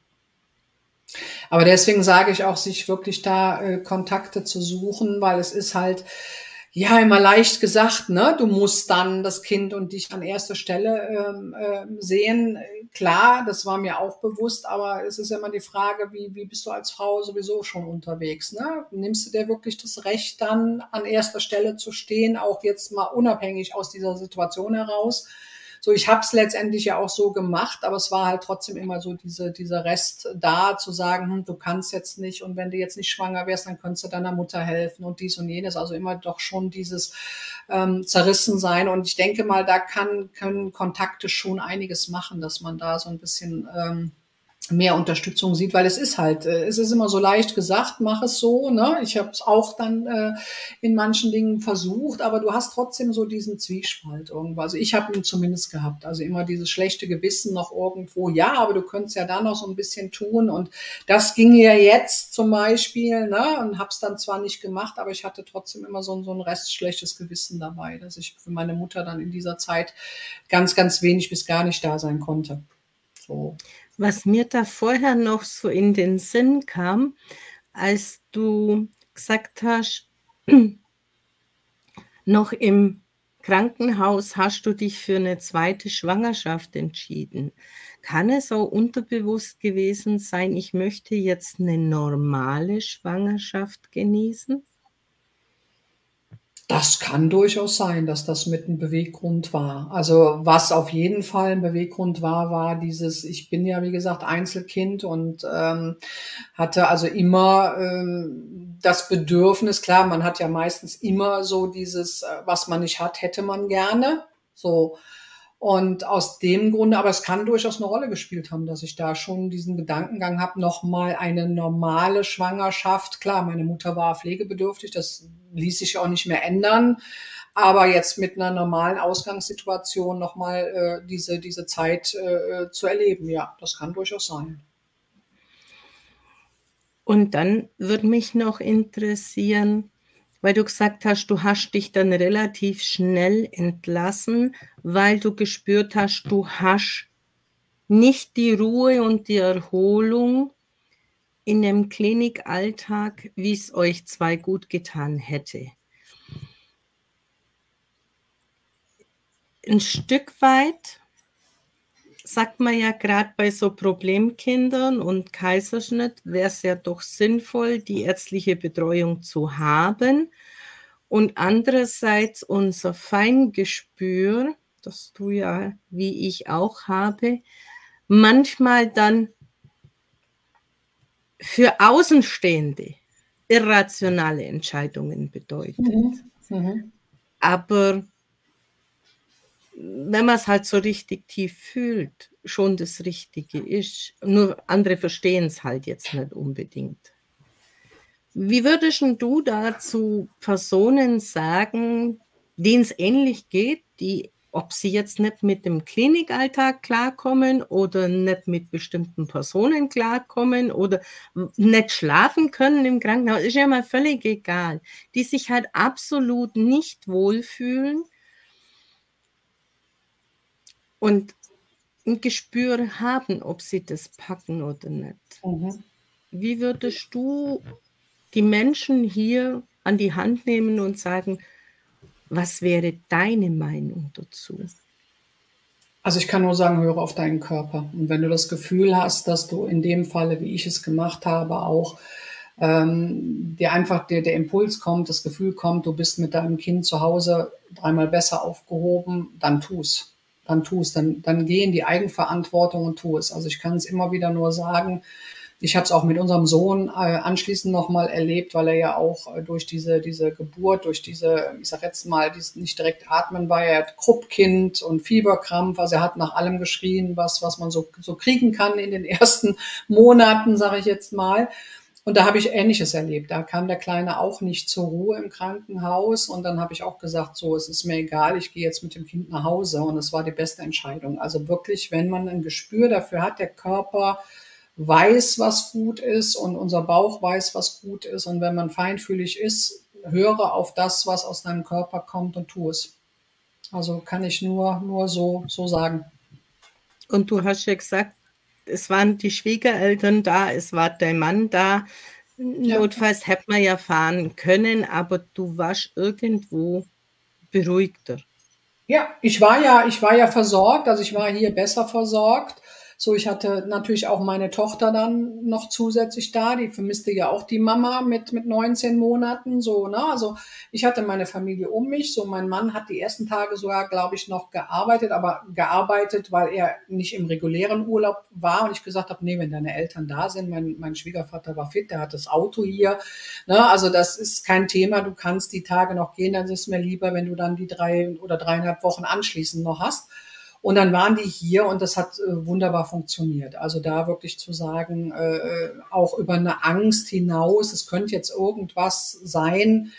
Speaker 2: Aber deswegen sage ich auch, sich wirklich da äh, Kontakte zu suchen, weil es ist halt, ja, immer leicht gesagt, ne? Du musst dann das Kind und dich an erster Stelle ähm, äh, sehen. Klar, das war mir auch bewusst, aber es ist immer die Frage, wie, wie bist du als Frau sowieso schon unterwegs? Ne? Nimmst du dir wirklich das Recht, dann an erster Stelle zu stehen, auch jetzt mal unabhängig aus dieser Situation heraus? So, ich habe es letztendlich ja auch so gemacht, aber es war halt trotzdem immer so diese, dieser Rest da, zu sagen, hm, du kannst jetzt nicht und wenn du jetzt nicht schwanger wärst, dann könntest du deiner Mutter helfen und dies und jenes. Also immer doch schon dieses ähm, zerrissen sein. Und ich denke mal, da kann, können Kontakte schon einiges machen, dass man da so ein bisschen ähm, mehr Unterstützung sieht, weil es ist halt, äh, es ist immer so leicht gesagt, mach es so, ne? Ich habe es auch dann äh, in manchen Dingen versucht, aber du hast trotzdem so diesen Zwiespalt irgendwo. Also ich habe ihn zumindest gehabt, also immer dieses schlechte Gewissen noch irgendwo, ja, aber du könntest ja da noch so ein bisschen tun und das ging ja jetzt zum Beispiel, ne? Und habe es dann zwar nicht gemacht, aber ich hatte trotzdem immer so, so ein Rest schlechtes Gewissen dabei, dass ich für meine Mutter dann in dieser Zeit ganz, ganz wenig bis gar nicht da sein konnte.
Speaker 1: So. Was mir da vorher noch so in den Sinn kam, als du gesagt hast, noch im Krankenhaus hast du dich für eine zweite Schwangerschaft entschieden. Kann es auch unterbewusst gewesen sein, ich möchte jetzt eine normale Schwangerschaft genießen?
Speaker 2: Das kann durchaus sein, dass das mit ein Beweggrund war. Also was auf jeden Fall ein Beweggrund war, war dieses, ich bin ja wie gesagt Einzelkind und ähm, hatte also immer ähm, das Bedürfnis, klar, man hat ja meistens immer so dieses, äh, was man nicht hat, hätte man gerne. So, und aus dem Grunde, aber es kann durchaus eine Rolle gespielt haben, dass ich da schon diesen Gedankengang habe, nochmal eine normale Schwangerschaft. Klar, meine Mutter war pflegebedürftig, das ließ sich auch nicht mehr ändern. Aber jetzt mit einer normalen Ausgangssituation nochmal äh, diese, diese Zeit äh, zu erleben, ja, das kann durchaus sein.
Speaker 1: Und dann würde mich noch interessieren, weil du gesagt hast, du hast dich dann relativ schnell entlassen, weil du gespürt hast, du hast nicht die Ruhe und die Erholung in dem Klinikalltag, wie es euch zwei gut getan hätte. Ein Stück weit sagt man ja gerade bei so Problemkindern und Kaiserschnitt wäre es ja doch sinnvoll, die ärztliche Betreuung zu haben. Und andererseits unser Feingespür, das du ja wie ich auch habe, manchmal dann für Außenstehende irrationale Entscheidungen bedeutet. Mhm. Mhm. Aber wenn man es halt so richtig tief fühlt, schon das Richtige ist. Nur andere verstehen es halt jetzt nicht unbedingt. Wie würdest du dazu Personen sagen, denen es ähnlich geht, die, ob sie jetzt nicht mit dem Klinikalltag klarkommen oder nicht mit bestimmten Personen klarkommen oder nicht schlafen können im Krankenhaus, ist ja mal völlig egal, die sich halt absolut nicht wohlfühlen und ein Gespür haben, ob sie das packen oder nicht. Mhm. Wie würdest du die Menschen hier an die Hand nehmen und sagen, was wäre deine Meinung dazu?
Speaker 2: Also ich kann nur sagen, höre auf deinen Körper. Und wenn du das Gefühl hast, dass du in dem Falle, wie ich es gemacht habe, auch ähm, dir einfach der, der Impuls kommt, das Gefühl kommt, du bist mit deinem Kind zu Hause dreimal besser aufgehoben, dann tu es dann tu es, dann, dann geh in die Eigenverantwortung und tu es. Also ich kann es immer wieder nur sagen, ich habe es auch mit unserem Sohn äh, anschließend nochmal erlebt, weil er ja auch äh, durch diese, diese Geburt, durch diese, ich sag jetzt mal, dieses nicht direkt atmen war, er hat Kruppkind und Fieberkrampf, also er hat nach allem geschrien, was, was man so, so kriegen kann in den ersten Monaten, sage ich jetzt mal. Und da habe ich Ähnliches erlebt. Da kam der Kleine auch nicht zur Ruhe im Krankenhaus. Und dann habe ich auch gesagt, so, es ist mir egal, ich gehe jetzt mit dem Kind nach Hause. Und es war die beste Entscheidung. Also wirklich, wenn man ein Gespür dafür hat, der Körper weiß, was gut ist und unser Bauch weiß, was gut ist. Und wenn man feinfühlig ist, höre auf das, was aus deinem Körper kommt und tu es. Also kann ich nur, nur so, so sagen.
Speaker 1: Und du hast ja gesagt, es waren die Schwiegereltern da, es war dein Mann da. Ja. Notfalls hätte man ja fahren können, aber du warst irgendwo beruhigter.
Speaker 2: Ja, ich war ja, ich war ja versorgt, also ich war hier besser versorgt. So, ich hatte natürlich auch meine Tochter dann noch zusätzlich da, die vermisste ja auch die Mama mit, mit 19 Monaten, so, ne? Also ich hatte meine Familie um mich, so mein Mann hat die ersten Tage sogar, glaube ich, noch gearbeitet, aber gearbeitet, weil er nicht im regulären Urlaub war und ich gesagt habe, nee, wenn deine Eltern da sind, mein, mein Schwiegervater war fit, der hat das Auto hier, ne? Also das ist kein Thema, du kannst die Tage noch gehen, dann ist es mir lieber, wenn du dann die drei oder dreieinhalb Wochen anschließend noch hast. Und dann waren die hier und das hat äh, wunderbar funktioniert. Also da wirklich zu sagen, äh, äh, auch über eine Angst hinaus, es könnte jetzt irgendwas sein.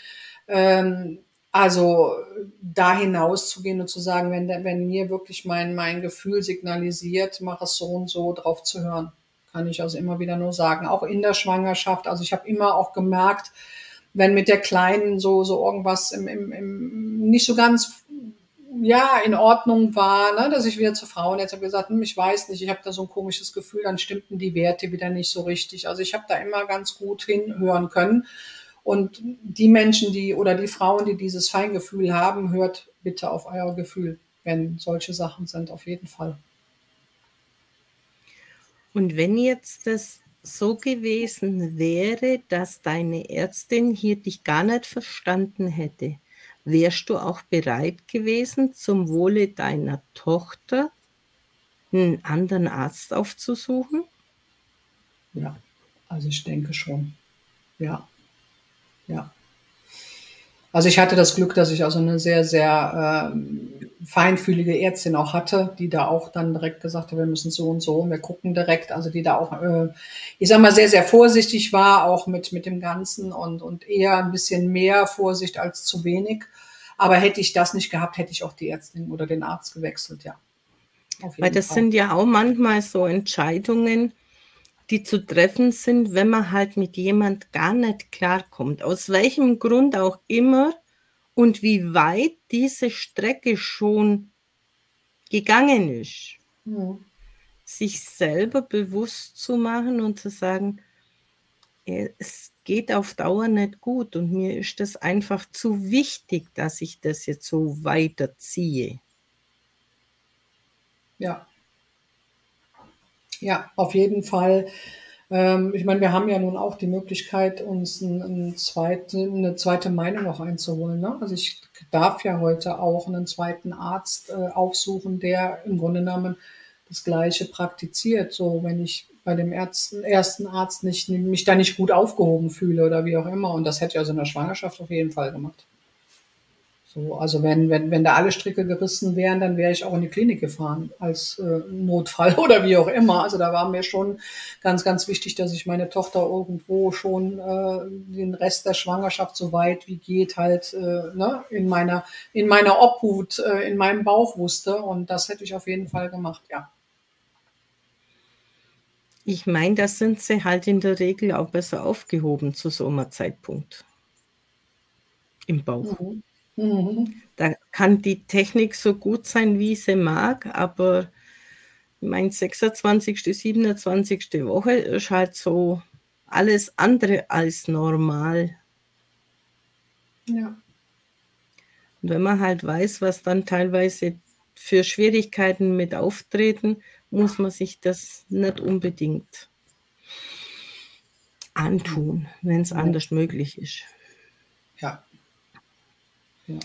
Speaker 2: Ähm, also da hinaus zu gehen und zu sagen, wenn, wenn mir wirklich mein, mein Gefühl signalisiert, mach es so und so, drauf zu hören, kann ich also immer wieder nur sagen. Auch in der Schwangerschaft. Also ich habe immer auch gemerkt, wenn mit der Kleinen so, so irgendwas im, im, im nicht so ganz ja in Ordnung war, ne, dass ich wieder zur Frau und jetzt habe gesagt, hm, ich weiß nicht, ich habe da so ein komisches Gefühl, dann stimmten die Werte wieder nicht so richtig. Also ich habe da immer ganz gut hinhören können. Und die Menschen, die oder die Frauen, die dieses Feingefühl haben, hört bitte auf euer Gefühl, wenn solche Sachen sind, auf jeden Fall.
Speaker 1: Und wenn jetzt das so gewesen wäre, dass deine Ärztin hier dich gar nicht verstanden hätte, wärst du auch bereit gewesen, zum Wohle deiner Tochter einen anderen Arzt aufzusuchen?
Speaker 2: Ja, also ich denke schon. Ja, ja. Also ich hatte das Glück, dass ich also eine sehr, sehr äh, feinfühlige Ärztin auch hatte, die da auch dann direkt gesagt hat, wir müssen so und so, wir gucken direkt, also die da auch, äh, ich sag mal, sehr, sehr vorsichtig war, auch mit, mit dem Ganzen und, und eher ein bisschen mehr Vorsicht als zu wenig. Aber hätte ich das nicht gehabt, hätte ich auch die Ärztin oder den Arzt gewechselt, ja.
Speaker 1: Weil das Fall. sind ja auch manchmal so Entscheidungen, die zu treffen sind, wenn man halt mit jemand gar nicht klarkommt. Aus welchem Grund auch immer und wie weit diese Strecke schon gegangen ist. Hm. sich selber bewusst zu machen und zu sagen, es geht auf Dauer nicht gut und mir ist das einfach zu wichtig, dass ich das jetzt so weiterziehe.
Speaker 2: Ja. Ja, auf jeden Fall. Ähm, ich meine, wir haben ja nun auch die Möglichkeit, uns eine zweite Meinung noch einzuholen. Ne? Also ich darf ja heute auch einen zweiten Arzt äh, aufsuchen, der im Grunde genommen das Gleiche praktiziert. So, wenn ich bei dem ersten Arzt nicht, mich da nicht gut aufgehoben fühle oder wie auch immer. Und das hätte ich also in der Schwangerschaft auf jeden Fall gemacht. So, also wenn, wenn, wenn da alle Stricke gerissen wären, dann wäre ich auch in die Klinik gefahren als äh, Notfall oder wie auch immer. Also da war mir schon ganz, ganz wichtig, dass ich meine Tochter irgendwo schon äh, den Rest der Schwangerschaft so weit wie geht halt äh, ne, in meiner in meiner Obhut, äh, in meinem Bauch wusste. Und das hätte ich auf jeden Fall gemacht, ja.
Speaker 1: Ich meine, da sind sie halt in der Regel auch besser aufgehoben zu so einem Zeitpunkt. Im Bauch. Mhm. Mhm. Da kann die Technik so gut sein, wie sie mag, aber mein 26., 27. Woche ist halt so alles andere als normal.
Speaker 2: Ja.
Speaker 1: Und wenn man halt weiß, was dann teilweise für Schwierigkeiten mit auftreten, muss man sich das nicht unbedingt antun, wenn es anders möglich ist.
Speaker 2: Ja.
Speaker 1: Ja.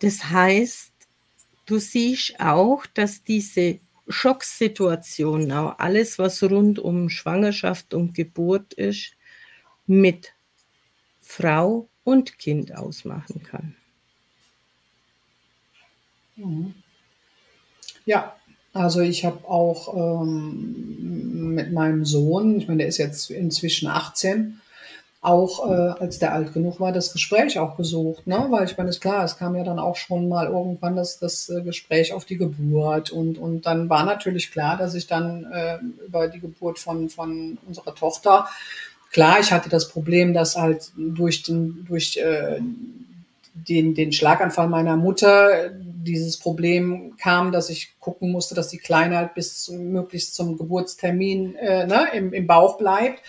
Speaker 1: Das heißt, du siehst auch, dass diese Schocksituation, auch alles, was rund um Schwangerschaft und Geburt ist, mit Frau und Kind ausmachen kann.
Speaker 2: Mhm. Ja, also ich habe auch ähm, mit meinem Sohn, ich meine, der ist jetzt inzwischen 18, auch äh, als der alt genug war, das Gespräch auch gesucht, ne? Weil ich meine, ist klar, es kam ja dann auch schon mal irgendwann das, das äh, Gespräch auf die Geburt und, und dann war natürlich klar, dass ich dann äh, über die Geburt von, von unserer Tochter, klar, ich hatte das Problem, dass halt durch den, durch äh, den, den Schlaganfall meiner Mutter dieses Problem kam, dass ich gucken musste, dass die Kleine halt bis möglichst zum Geburtstermin äh, ne, im, im Bauch bleibt.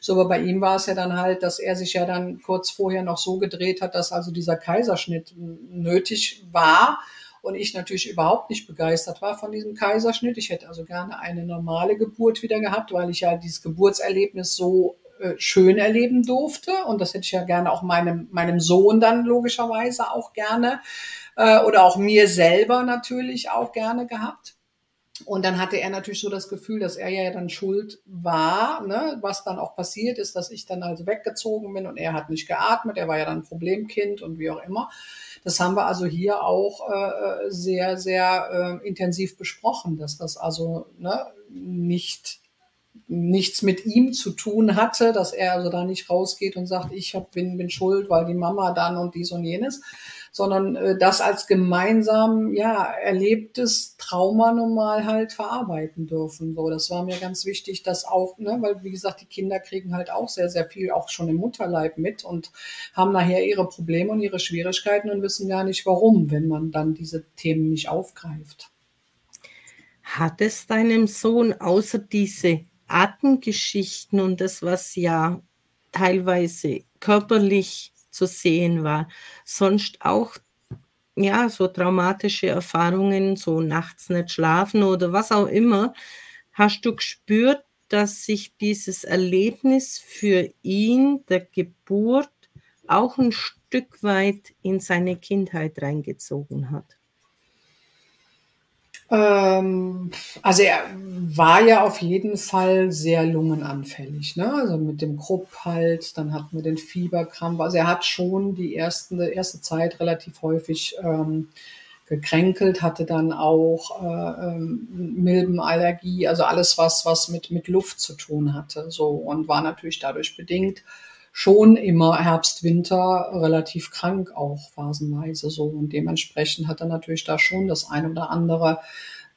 Speaker 2: So, aber bei ihm war es ja dann halt, dass er sich ja dann kurz vorher noch so gedreht hat, dass also dieser Kaiserschnitt nötig war und ich natürlich überhaupt nicht begeistert war von diesem Kaiserschnitt. Ich hätte also gerne eine normale Geburt wieder gehabt, weil ich ja dieses Geburtserlebnis so äh, schön erleben durfte. Und das hätte ich ja gerne auch meinem, meinem Sohn dann logischerweise auch gerne äh, oder auch mir selber natürlich auch gerne gehabt. Und dann hatte er natürlich so das Gefühl, dass er ja dann schuld war, ne? was dann auch passiert ist, dass ich dann also weggezogen bin und er hat nicht geatmet, er war ja dann Problemkind und wie auch immer. Das haben wir also hier auch äh, sehr, sehr äh, intensiv besprochen, dass das also ne, nicht nichts mit ihm zu tun hatte, dass er also da nicht rausgeht und sagt, ich hab, bin, bin schuld, weil die Mama dann und dies und jenes, sondern äh, das als gemeinsam ja erlebtes Trauma normal halt verarbeiten dürfen. So, das war mir ganz wichtig, dass auch, ne, weil wie gesagt, die Kinder kriegen halt auch sehr, sehr viel auch schon im Mutterleib mit und haben nachher ihre Probleme und ihre Schwierigkeiten und wissen gar nicht warum, wenn man dann diese Themen nicht aufgreift.
Speaker 1: Hat es deinem Sohn außer diese Atemgeschichten und das, was ja teilweise körperlich zu sehen war, sonst auch ja, so traumatische Erfahrungen, so nachts nicht schlafen oder was auch immer, hast du gespürt, dass sich dieses Erlebnis für ihn der Geburt auch ein Stück weit in seine Kindheit reingezogen hat?
Speaker 2: Ähm, also er war ja auf jeden Fall sehr lungenanfällig, ne? Also mit dem Krupp halt, dann hatten wir den Fieberkrampf. Also er hat schon die ersten, erste Zeit relativ häufig ähm, gekränkelt, hatte dann auch äh, ähm, Milbenallergie, also alles was, was mit, mit Luft zu tun hatte, so und war natürlich dadurch bedingt schon immer Herbst, Winter relativ krank auch phasenweise so. Und dementsprechend hat er natürlich da schon das ein oder andere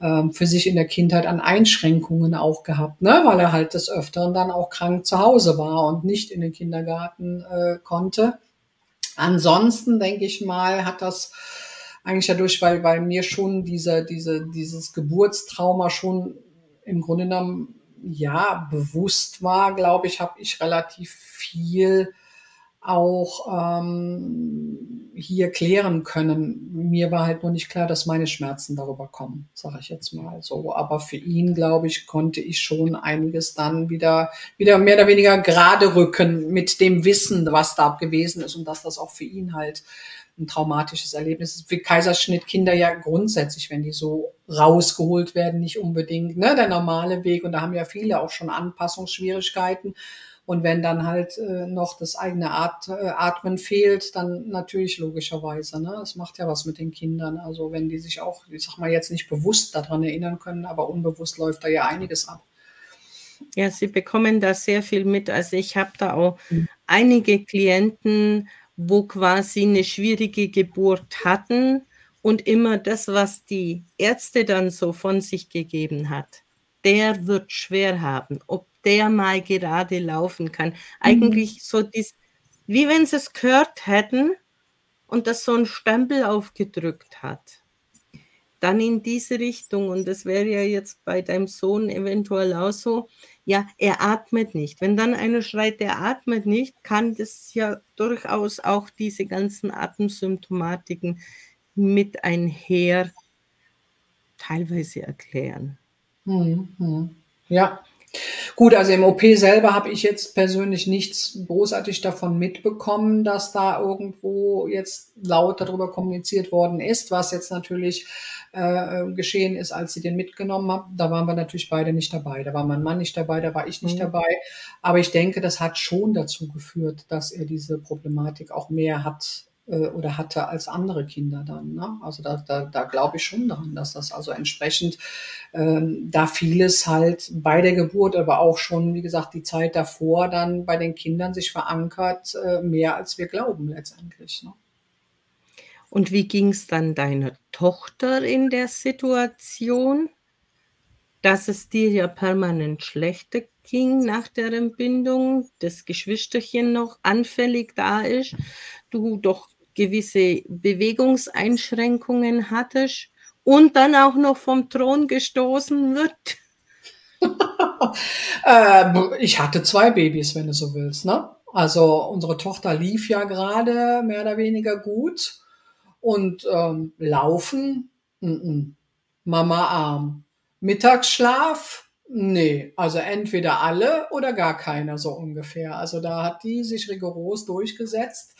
Speaker 2: ähm, für sich in der Kindheit an Einschränkungen auch gehabt, ne? weil er halt des Öfteren dann auch krank zu Hause war und nicht in den Kindergarten äh, konnte. Ansonsten denke ich mal, hat das eigentlich dadurch, weil, weil mir schon diese, diese, dieses Geburtstrauma schon im Grunde genommen ja bewusst war, glaube ich, habe ich relativ viel auch ähm, hier klären können. Mir war halt nur nicht klar, dass meine Schmerzen darüber kommen, sage ich jetzt mal so. Aber für ihn, glaube ich, konnte ich schon einiges dann wieder, wieder mehr oder weniger gerade rücken mit dem Wissen, was da gewesen ist und dass das auch für ihn halt ein traumatisches Erlebnis ist. Für Kaiserschnittkinder ja grundsätzlich, wenn die so rausgeholt werden, nicht unbedingt ne, der normale Weg. Und da haben ja viele auch schon Anpassungsschwierigkeiten. Und wenn dann halt äh, noch das eigene At äh, Atmen fehlt, dann natürlich logischerweise. Ne? Das macht ja was mit den Kindern. Also wenn die sich auch, ich sag mal, jetzt nicht bewusst daran erinnern können, aber unbewusst läuft da ja einiges ab.
Speaker 1: Ja, sie bekommen da sehr viel mit. Also ich habe da auch mhm. einige Klienten, wo quasi eine schwierige Geburt hatten und immer das, was die Ärzte dann so von sich gegeben hat, der wird schwer haben. Ob der mal gerade laufen kann. Mhm. Eigentlich so dies, wie wenn sie es gehört hätten und das so ein Stempel aufgedrückt hat. Dann in diese Richtung, und das wäre ja jetzt bei deinem Sohn eventuell auch so, ja, er atmet nicht. Wenn dann einer schreit, der atmet nicht, kann das ja durchaus auch diese ganzen Atemsymptomatiken mit einher teilweise erklären.
Speaker 2: Mhm. Ja, Gut, also im OP selber habe ich jetzt persönlich nichts großartig davon mitbekommen, dass da irgendwo jetzt laut darüber kommuniziert worden ist, was jetzt natürlich äh, geschehen ist, als sie den mitgenommen haben. Da waren wir natürlich beide nicht dabei. Da war mein Mann nicht dabei, da war ich nicht mhm. dabei. Aber ich denke, das hat schon dazu geführt, dass er diese Problematik auch mehr hat oder hatte als andere Kinder dann. Ne? Also da, da, da glaube ich schon daran, dass das also entsprechend ähm, da vieles halt bei der Geburt, aber auch schon, wie gesagt, die Zeit davor dann bei den Kindern sich verankert, äh, mehr als wir glauben letztendlich. Ne?
Speaker 1: Und wie ging es dann deiner Tochter in der Situation, dass es dir ja permanent schlechter ging nach der Entbindung, das Geschwisterchen noch anfällig da ist, du doch gewisse Bewegungseinschränkungen hattest und dann auch noch vom Thron gestoßen wird?
Speaker 2: äh, ich hatte zwei Babys, wenn du so willst. Ne? Also unsere Tochter lief ja gerade mehr oder weniger gut und ähm, laufen, n -n. Mama arm. Mittagsschlaf, nee, also entweder alle oder gar keiner so ungefähr. Also da hat die sich rigoros durchgesetzt.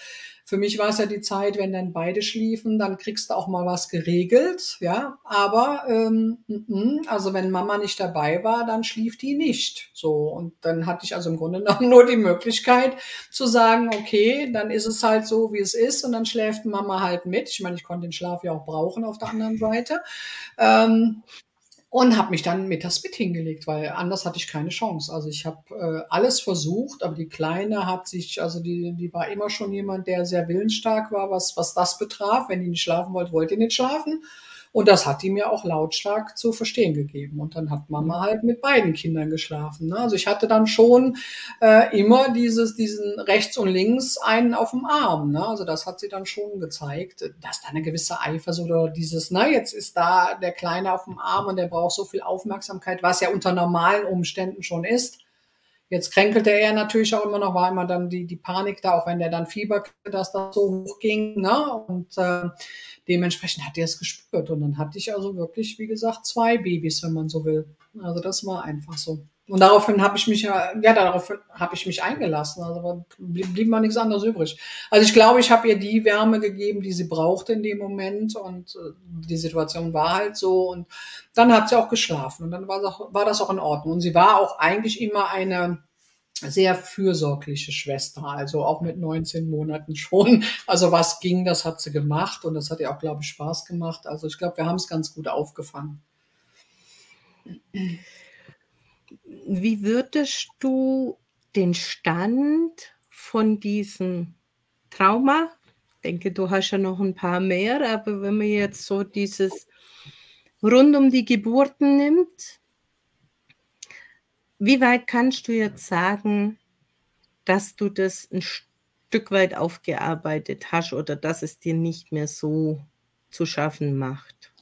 Speaker 2: Für mich war es ja die Zeit, wenn dann beide schliefen, dann kriegst du auch mal was geregelt, ja. Aber ähm, also wenn Mama nicht dabei war, dann schlief die nicht. So und dann hatte ich also im Grunde genommen nur die Möglichkeit zu sagen, okay, dann ist es halt so, wie es ist und dann schläft Mama halt mit. Ich meine, ich konnte den Schlaf ja auch brauchen auf der anderen Seite. Ähm, und habe mich dann mittags mit hingelegt, weil anders hatte ich keine Chance. Also ich habe äh, alles versucht, aber die Kleine hat sich, also die, die war immer schon jemand, der sehr willensstark war, was, was das betraf. Wenn die nicht schlafen wollte, wollte die nicht schlafen. Und das hat die mir auch lautstark zu verstehen gegeben. Und dann hat Mama mhm. halt mit beiden Kindern geschlafen. Ne? Also ich hatte dann schon äh, immer dieses, diesen rechts und links einen auf dem Arm. Ne? Also das hat sie dann schon gezeigt, dass da eine gewisse Eifersucht oder dieses, na, jetzt ist da der Kleine auf dem Arm und der braucht so viel Aufmerksamkeit, was ja unter normalen Umständen schon ist. Jetzt kränkelte er natürlich auch immer noch, war immer dann die, die Panik da, auch wenn der dann Fieber, dass das so hoch ging. Ne? Und äh, dementsprechend hat er es gespürt. Und dann hatte ich also wirklich, wie gesagt, zwei Babys, wenn man so will. Also das war einfach so. Und daraufhin habe ich mich ja, ja, daraufhin habe ich mich eingelassen. Also blieb, blieb mal nichts anderes übrig. Also ich glaube, ich habe ihr die Wärme gegeben, die sie brauchte in dem Moment. Und äh, die Situation war halt so. Und dann hat sie auch geschlafen. Und dann war das, auch, war das auch in Ordnung. Und sie war auch eigentlich immer eine sehr fürsorgliche Schwester, also auch mit 19 Monaten schon. Also was ging, das hat sie gemacht und das hat ihr auch, glaube ich, Spaß gemacht. Also ich glaube, wir haben es ganz gut aufgefangen.
Speaker 1: Wie würdest du den Stand von diesem Trauma, denke, du hast ja noch ein paar mehr, aber wenn man jetzt so dieses rund um die Geburten nimmt, wie weit kannst du jetzt sagen, dass du das ein Stück weit aufgearbeitet hast oder dass es dir nicht mehr so zu schaffen macht?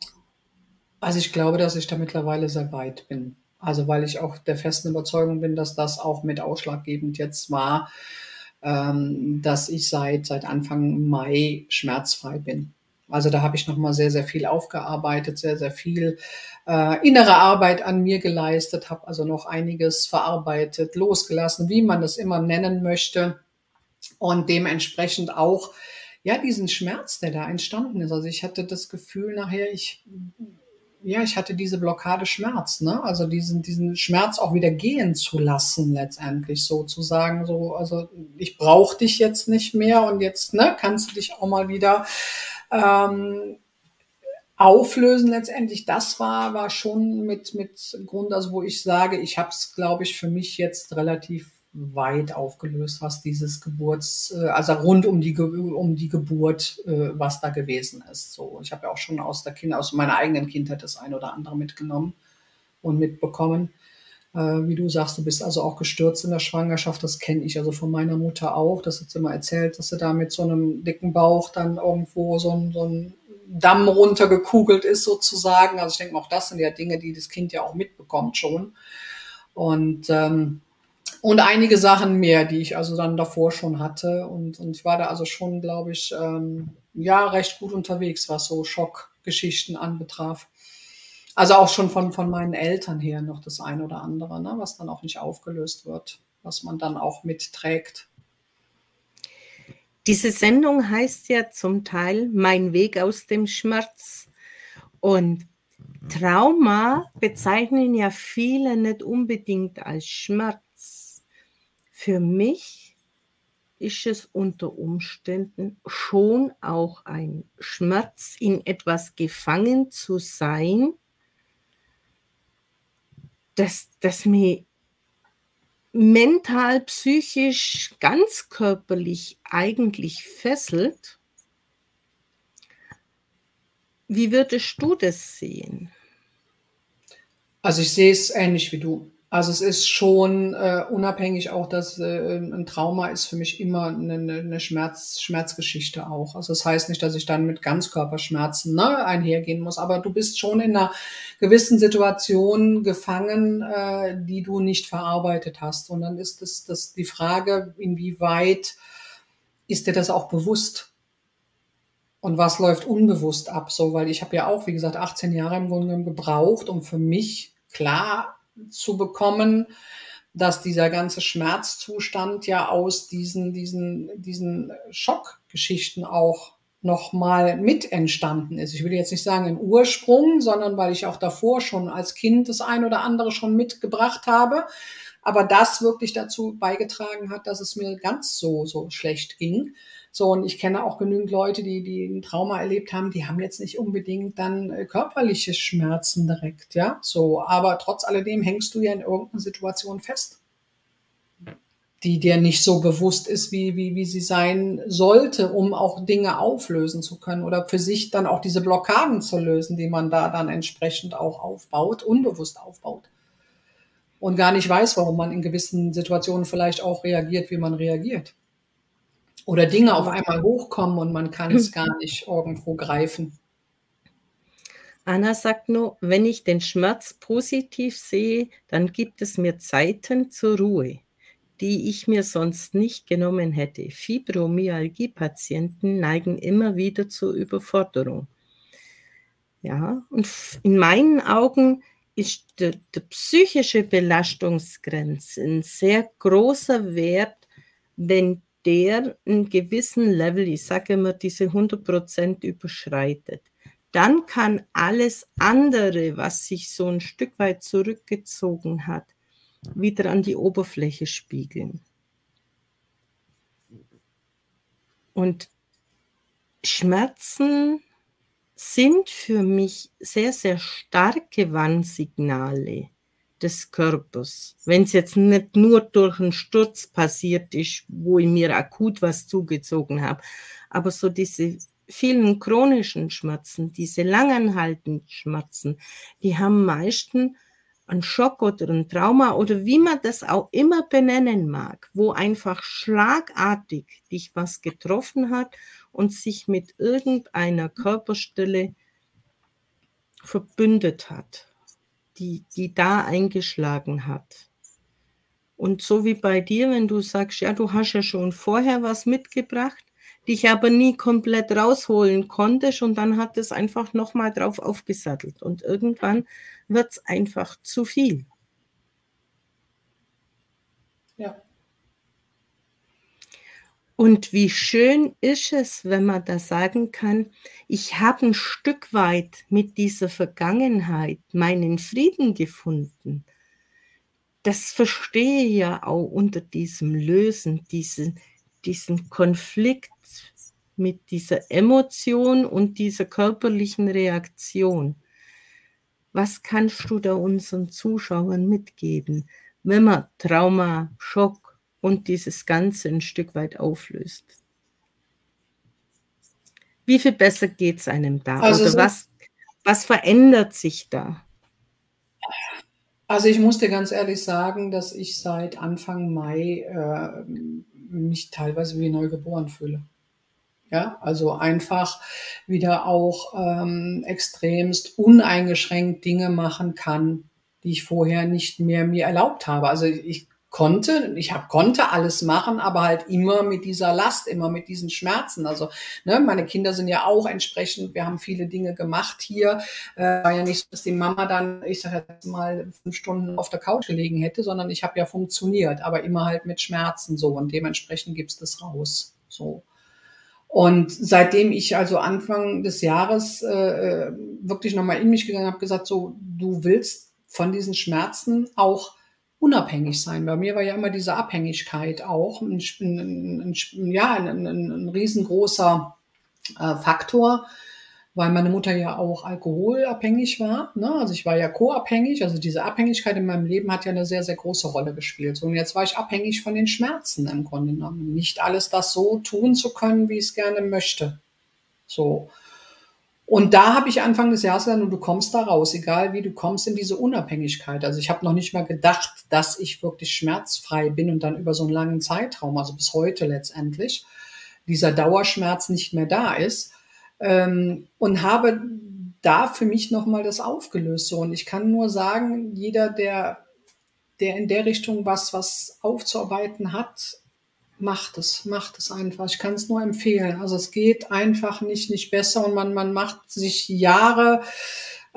Speaker 2: Also ich glaube, dass ich da mittlerweile sehr weit bin. Also weil ich auch der festen Überzeugung bin, dass das auch mit ausschlaggebend jetzt war, ähm, dass ich seit, seit Anfang Mai schmerzfrei bin. Also da habe ich nochmal sehr, sehr viel aufgearbeitet, sehr, sehr viel äh, innere Arbeit an mir geleistet, habe also noch einiges verarbeitet, losgelassen, wie man das immer nennen möchte. Und dementsprechend auch, ja, diesen Schmerz, der da entstanden ist. Also ich hatte das Gefühl nachher, ich ja, ich hatte diese Blockade Schmerz, ne? Also diesen, diesen Schmerz auch wieder gehen zu lassen, letztendlich sozusagen. So, also ich brauche dich jetzt nicht mehr und jetzt, ne, kannst du dich auch mal wieder ähm, auflösen letztendlich. Das war, war schon mit, mit Grund, also wo ich sage, ich habe es, glaube ich, für mich jetzt relativ weit aufgelöst, was dieses Geburts, äh, also rund um die, um die Geburt, äh, was da gewesen ist. So, ich habe ja auch schon aus der Kinder, aus meiner eigenen Kindheit das ein oder andere mitgenommen und mitbekommen. Äh, wie du sagst, du bist also auch gestürzt in der Schwangerschaft, das kenne ich also von meiner Mutter auch. Das hat sie immer erzählt, dass sie da mit so einem dicken Bauch dann irgendwo so ein, so ein Damm runtergekugelt ist sozusagen. Also ich denke auch das sind ja Dinge, die das Kind ja auch mitbekommt schon. Und ähm, und einige Sachen mehr, die ich also dann davor schon hatte. Und, und ich war da also schon, glaube ich, ähm, ja, recht gut unterwegs, was so Schockgeschichten anbetraf. Also auch schon von, von meinen Eltern her noch das eine oder andere, ne, was dann auch nicht aufgelöst wird, was man dann auch mitträgt.
Speaker 1: Diese Sendung heißt ja zum Teil Mein Weg aus dem Schmerz. Und Trauma bezeichnen ja viele nicht unbedingt als Schmerz für mich ist es unter Umständen schon auch ein Schmerz, in etwas gefangen zu sein, das, das mir mental, psychisch, ganz körperlich eigentlich fesselt. Wie würdest du das sehen?
Speaker 2: Also ich sehe es ähnlich wie du. Also es ist schon äh, unabhängig auch, dass äh, ein Trauma ist für mich immer eine, eine Schmerz, Schmerzgeschichte auch. Also das heißt nicht, dass ich dann mit Ganzkörperschmerzen ne, einhergehen muss, aber du bist schon in einer gewissen Situation gefangen, äh, die du nicht verarbeitet hast. Und dann ist es das die Frage, inwieweit ist dir das auch bewusst? Und was läuft unbewusst ab? So, weil ich habe ja auch, wie gesagt, 18 Jahre im Grunde gebraucht, um für mich klar zu bekommen, dass dieser ganze Schmerzzustand ja aus diesen, diesen, diesen Schockgeschichten auch nochmal mit entstanden ist. Ich will jetzt nicht sagen im Ursprung, sondern weil ich auch davor schon als Kind das ein oder andere schon mitgebracht habe, aber das wirklich dazu beigetragen hat, dass es mir ganz so, so schlecht ging. So, und ich kenne auch genügend Leute, die, die ein Trauma erlebt haben, die haben jetzt nicht unbedingt dann äh, körperliche Schmerzen direkt, ja, so, aber trotz alledem hängst du ja in irgendeiner Situation fest, die dir nicht so bewusst ist, wie, wie, wie sie sein sollte, um auch Dinge auflösen zu können oder für sich dann auch diese Blockaden zu lösen, die man da dann entsprechend auch aufbaut, unbewusst aufbaut. Und gar nicht weiß, warum man in gewissen Situationen vielleicht auch reagiert, wie man reagiert. Oder Dinge auf einmal hochkommen und man kann es gar nicht irgendwo greifen.
Speaker 1: Anna sagt nur, wenn ich den Schmerz positiv sehe, dann gibt es mir Zeiten zur Ruhe, die ich mir sonst nicht genommen hätte. Fibromyalgie-Patienten neigen immer wieder zur Überforderung. Ja, und in meinen Augen ist die, die psychische Belastungsgrenze ein sehr großer Wert, wenn der einen gewissen Level, ich sage immer diese 100% überschreitet, dann kann alles andere, was sich so ein Stück weit zurückgezogen hat, wieder an die Oberfläche spiegeln. Und Schmerzen sind für mich sehr, sehr starke Warnsignale des Körpers. Wenn es jetzt nicht nur durch einen Sturz passiert ist, wo ich mir akut was zugezogen habe, aber so diese vielen chronischen Schmerzen, diese langanhaltenden Schmerzen, die haben meistens einen Schock oder ein Trauma oder wie man das auch immer benennen mag, wo einfach schlagartig dich was getroffen hat und sich mit irgendeiner Körperstelle verbündet hat die, die da eingeschlagen hat. Und so wie bei dir, wenn du sagst, ja, du hast ja schon vorher was mitgebracht, dich aber nie komplett rausholen konntest und dann hat es einfach nochmal drauf aufgesattelt. Und irgendwann wird es einfach zu viel.
Speaker 2: Ja.
Speaker 1: Und wie schön ist es, wenn man da sagen kann, ich habe ein Stück weit mit dieser Vergangenheit meinen Frieden gefunden. Das verstehe ja auch unter diesem Lösen, diesen, diesen Konflikt mit dieser Emotion und dieser körperlichen Reaktion. Was kannst du da unseren Zuschauern mitgeben, wenn man Trauma, Schock, und dieses Ganze ein Stück weit auflöst. Wie viel besser geht es einem da? Also Oder was, was verändert sich da?
Speaker 2: Also ich muss dir ganz ehrlich sagen, dass ich seit Anfang Mai äh, mich teilweise wie neugeboren fühle. Ja, also einfach wieder auch ähm, extremst uneingeschränkt Dinge machen kann, die ich vorher nicht mehr mir erlaubt habe. Also ich konnte, ich hab, konnte alles machen, aber halt immer mit dieser Last, immer mit diesen Schmerzen. Also ne, meine Kinder sind ja auch entsprechend, wir haben viele Dinge gemacht hier. Äh, war ja nicht, dass die Mama dann, ich sage jetzt mal, fünf Stunden auf der Couch gelegen hätte, sondern ich habe ja funktioniert, aber immer halt mit Schmerzen so und dementsprechend gibt's das raus. So. Und seitdem ich also Anfang des Jahres äh, äh wirklich nochmal in mich gegangen habe, gesagt, so, du willst von diesen Schmerzen auch unabhängig sein. Bei mir war ja immer diese Abhängigkeit auch ein, ein, ein ja, ein, ein riesengroßer äh, Faktor, weil meine Mutter ja auch alkoholabhängig war. Ne? Also ich war ja co-abhängig. Also diese Abhängigkeit in meinem Leben hat ja eine sehr, sehr große Rolle gespielt. Und jetzt war ich abhängig von den Schmerzen im Grunde genommen. Nicht alles das so tun zu können, wie ich es gerne möchte. So. Und da habe ich Anfang des Jahres gesagt, du kommst da raus, egal wie du kommst in diese Unabhängigkeit. Also ich habe noch nicht mal gedacht, dass ich wirklich schmerzfrei bin und dann über so einen langen Zeitraum, also bis heute letztendlich, dieser Dauerschmerz nicht mehr da ist. Ähm, und habe da für mich nochmal das aufgelöst. So. Und ich kann nur sagen, jeder, der, der in der Richtung was, was aufzuarbeiten hat, macht es, macht es einfach. Ich kann es nur empfehlen. Also es geht einfach nicht, nicht besser und man, man macht sich Jahre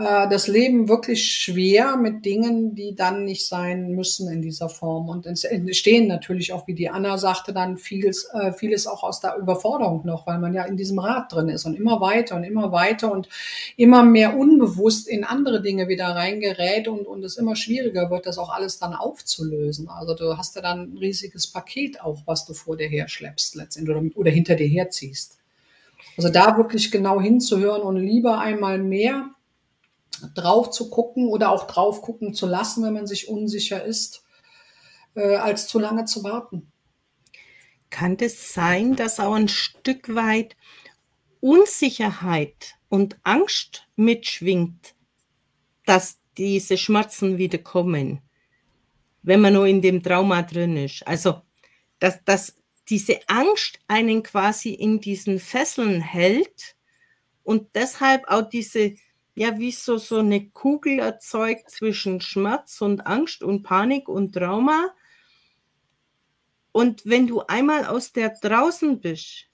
Speaker 2: äh, das Leben wirklich schwer mit Dingen, die dann nicht sein müssen in dieser Form. Und entstehen natürlich auch, wie die Anna sagte, dann vieles, äh, vieles auch aus der Überforderung noch, weil man ja in diesem Rad drin ist und immer weiter und immer weiter und immer mehr unbewusst in andere Dinge wieder reingerät und, und es immer schwieriger wird, das auch alles dann aufzulösen. Also du hast ja dann ein riesiges Paket auch, was du vor dir her schleppst letztendlich oder, oder hinter dir herziehst. Also da wirklich genau hinzuhören und lieber einmal mehr drauf zu gucken oder auch drauf gucken zu lassen, wenn man sich unsicher ist, äh, als zu lange zu warten.
Speaker 1: Kann es sein, dass auch ein Stück weit Unsicherheit und Angst mitschwingt, dass diese Schmerzen wieder kommen, wenn man nur in dem Trauma drin ist? Also, dass, dass diese Angst einen quasi in diesen Fesseln hält und deshalb auch diese ja wie so, so eine Kugel erzeugt zwischen Schmerz und Angst und Panik und Trauma. Und wenn du einmal aus der draußen bist,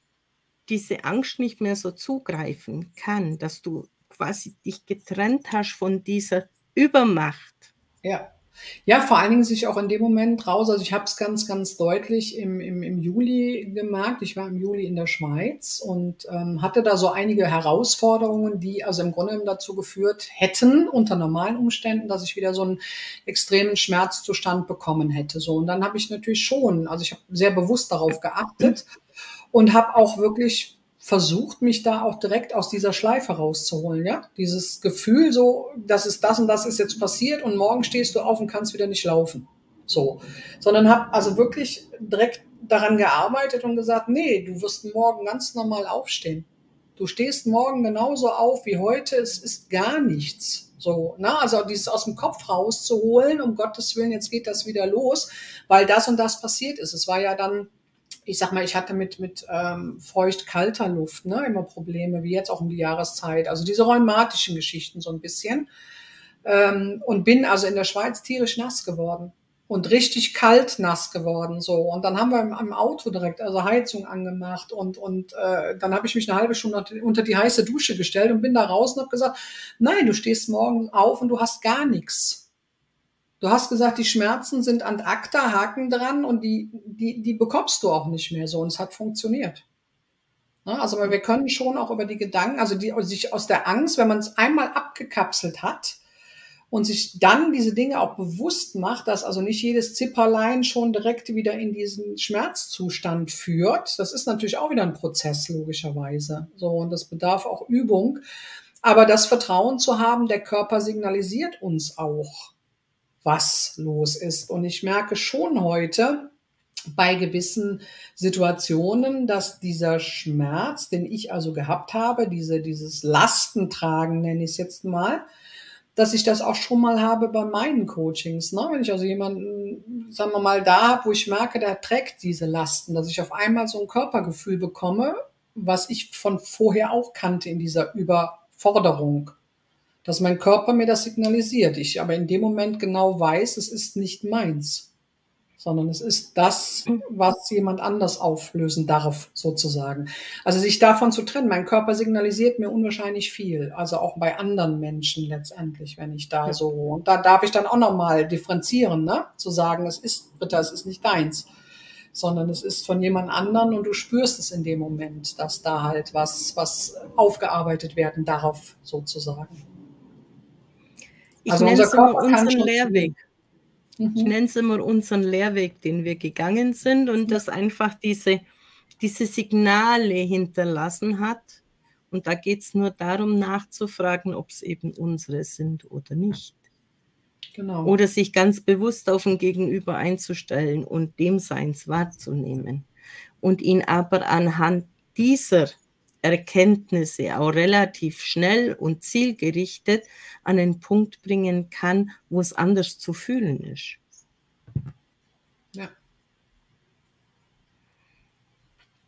Speaker 1: diese Angst nicht mehr so zugreifen kann, dass du quasi dich getrennt hast von dieser Übermacht.
Speaker 2: Ja. Ja, vor allen Dingen sich auch in dem Moment raus. Also ich habe es ganz, ganz deutlich im, im, im Juli gemerkt. Ich war im Juli in der Schweiz und ähm, hatte da so einige Herausforderungen, die also im Grunde dazu geführt hätten, unter normalen Umständen, dass ich wieder so einen extremen Schmerzzustand bekommen hätte. So und dann habe ich natürlich schon, also ich habe sehr bewusst darauf geachtet und habe auch wirklich versucht, mich da auch direkt aus dieser Schleife rauszuholen, ja. Dieses Gefühl so, das ist das und das ist jetzt passiert und morgen stehst du auf und kannst wieder nicht laufen. So. Sondern habe also wirklich direkt daran gearbeitet und gesagt, nee, du wirst morgen ganz normal aufstehen. Du stehst morgen genauso auf wie heute, es ist gar nichts. So, na, also dieses aus dem Kopf rauszuholen, um Gottes Willen, jetzt geht das wieder los, weil das und das passiert ist. Es war ja dann ich sag mal, ich hatte mit, mit ähm, feucht-kalter Luft ne, immer Probleme, wie jetzt auch um die Jahreszeit. Also diese rheumatischen Geschichten so ein bisschen. ähm, und bin also in der Schweiz tierisch nass geworden und richtig kalt nass geworden so und dann haben wir im, im Auto direkt also Heizung angemacht und und äh, dann habe ich mich eine halbe Stunde unter die heiße Dusche gestellt und bin da raus und habe gesagt nein du stehst morgen auf und du hast gar nichts du hast gesagt die Schmerzen sind an acta Haken dran und die die die bekommst du auch nicht mehr so und es hat funktioniert ne? also wir können schon auch über die Gedanken also die sich aus der Angst wenn man es einmal abgekapselt hat und sich dann diese Dinge auch bewusst macht, dass also nicht jedes Zipperlein schon direkt wieder in diesen Schmerzzustand führt. Das ist natürlich auch wieder ein Prozess, logischerweise. So, und das bedarf auch Übung. Aber das Vertrauen zu haben, der Körper signalisiert uns auch, was los ist. Und ich merke schon heute, bei gewissen Situationen, dass dieser Schmerz, den ich also gehabt habe, diese, dieses Lastentragen nenne ich es jetzt mal, dass ich das auch schon mal habe bei meinen Coachings. Ne? Wenn ich also jemanden, sagen wir mal, da habe, wo ich merke, der trägt diese Lasten, dass ich auf einmal so ein Körpergefühl bekomme, was ich von vorher auch kannte in dieser Überforderung. Dass mein Körper mir das signalisiert. Ich aber in dem Moment genau weiß, es ist nicht meins sondern es ist das, was jemand anders auflösen darf, sozusagen. Also sich davon zu trennen. Mein Körper signalisiert mir unwahrscheinlich viel, also auch bei anderen Menschen letztendlich, wenn ich da so, und da darf ich dann auch nochmal differenzieren, ne? zu sagen, es ist, Britta, es ist nicht deins, sondern es ist von jemand anderen und du spürst es in dem Moment, dass da halt was, was aufgearbeitet werden darf, sozusagen.
Speaker 1: Ich also unser Körper kann schon Lehrweg. Mhm. Ich nenne es immer unseren Lehrweg, den wir gegangen sind und das einfach diese, diese Signale hinterlassen hat. Und da geht es nur darum, nachzufragen, ob es eben unsere sind oder nicht. Genau. Oder sich ganz bewusst auf ein Gegenüber einzustellen und dem Seins wahrzunehmen. Und ihn aber anhand dieser Erkenntnisse auch relativ schnell und zielgerichtet an einen Punkt bringen kann, wo es anders zu fühlen ist. Ja.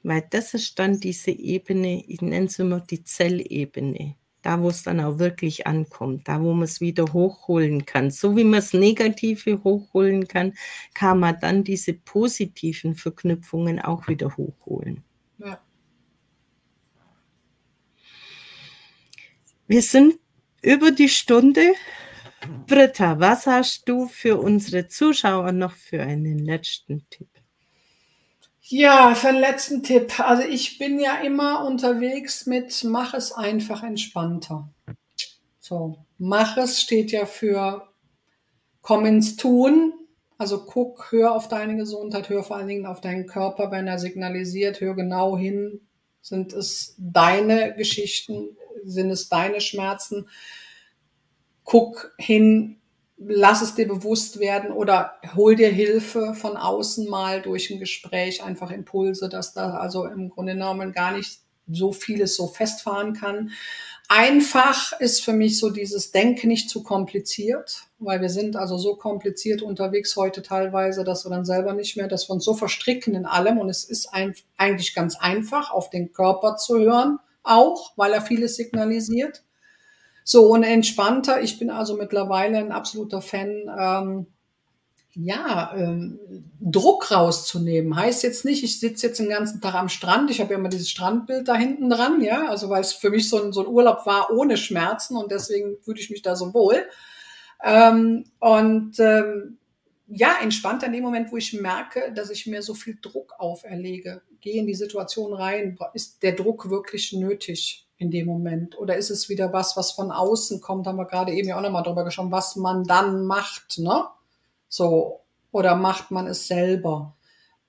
Speaker 1: Weil das ist dann diese Ebene, ich nenne es immer die Zellebene, da wo es dann auch wirklich ankommt, da wo man es wieder hochholen kann. So wie man das Negative hochholen kann, kann man dann diese positiven Verknüpfungen auch wieder hochholen. Wir sind über die Stunde. Britta, was hast du für unsere Zuschauer noch für einen letzten Tipp?
Speaker 2: Ja, für einen letzten Tipp. Also ich bin ja immer unterwegs mit mach es einfach entspannter. So, mach es steht ja für komm ins Tun. Also guck, hör auf deine Gesundheit, hör vor allen Dingen auf deinen Körper, wenn er signalisiert, hör genau hin. Sind es deine Geschichten? Sind es deine Schmerzen? Guck hin, lass es dir bewusst werden oder hol dir Hilfe von außen mal durch ein Gespräch, einfach Impulse, dass da also im Grunde genommen gar nicht so vieles so festfahren kann. Einfach ist für mich so dieses Denken nicht zu kompliziert, weil wir sind also so kompliziert unterwegs heute teilweise, dass wir dann selber nicht mehr, dass wir uns so verstricken in allem und es ist ein, eigentlich ganz einfach, auf den Körper zu hören auch, weil er vieles signalisiert. So, und entspannter. Ich bin also mittlerweile ein absoluter Fan, ähm, ja, ähm, Druck rauszunehmen. Heißt jetzt nicht, ich sitze jetzt den ganzen Tag am Strand. Ich habe ja immer dieses Strandbild da hinten dran, ja, also weil es für mich so ein, so ein Urlaub war ohne Schmerzen und deswegen fühle ich mich da so wohl. Ähm, und ähm, ja, entspannt in dem Moment, wo ich merke, dass ich mir so viel Druck auferlege. Gehe in die Situation rein. Ist der Druck wirklich nötig in dem Moment? Oder ist es wieder was, was von außen kommt? Haben wir gerade eben ja auch nochmal drüber geschaut, was man dann macht, ne? So. Oder macht man es selber?